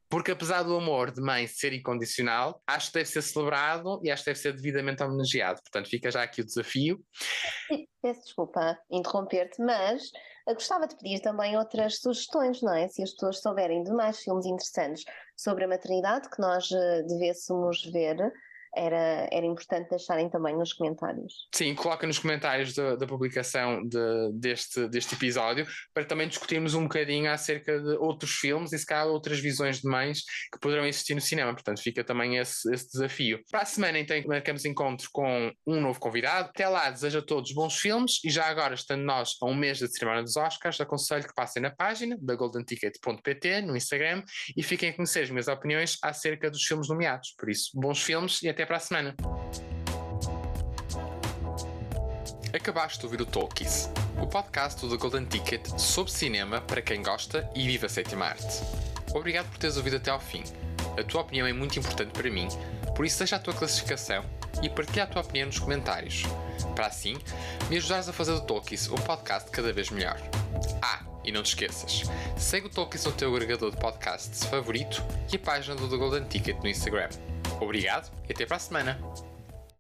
S1: porque apesar do amor de mãe ser incondicional, acho que deve ser celebrado e acho que deve ser devidamente homenageado. Portanto, fica já aqui o desafio.
S2: Peço desculpa interromper-te, mas gostava de pedir também outras sugestões, não é? Se as pessoas souberem de mais filmes interessantes sobre a maternidade que nós eh, devêssemos ver, era, era importante deixarem também nos comentários.
S1: Sim, coloca nos comentários da, da publicação de, deste, deste episódio para também discutirmos um bocadinho acerca de outros filmes e se calhar outras visões de mães que poderão existir no cinema. Portanto, fica também esse, esse desafio. Para a semana, então, marcamos encontro com um novo convidado. Até lá, desejo a todos bons filmes e já agora, estando nós a um mês da cerimónia dos Oscars, aconselho que passem na página da goldenticket.pt no Instagram e fiquem a conhecer as minhas opiniões acerca dos filmes nomeados. Por isso, bons filmes e até até para a semana. Acabaste de ouvir o Talkies, o podcast do Golden Ticket sobre cinema para quem gosta e vive a sétima arte. Obrigado por teres ouvido até ao fim. A tua opinião é muito importante para mim, por isso deixa a tua classificação e partilha a tua opinião nos comentários, para assim me ajudares a fazer do Talkies um podcast cada vez melhor. Ah, e não te esqueças, segue o Talkies no teu agregador de podcasts favorito e a página do The Golden Ticket no Instagram. Obrigado e até para a semana!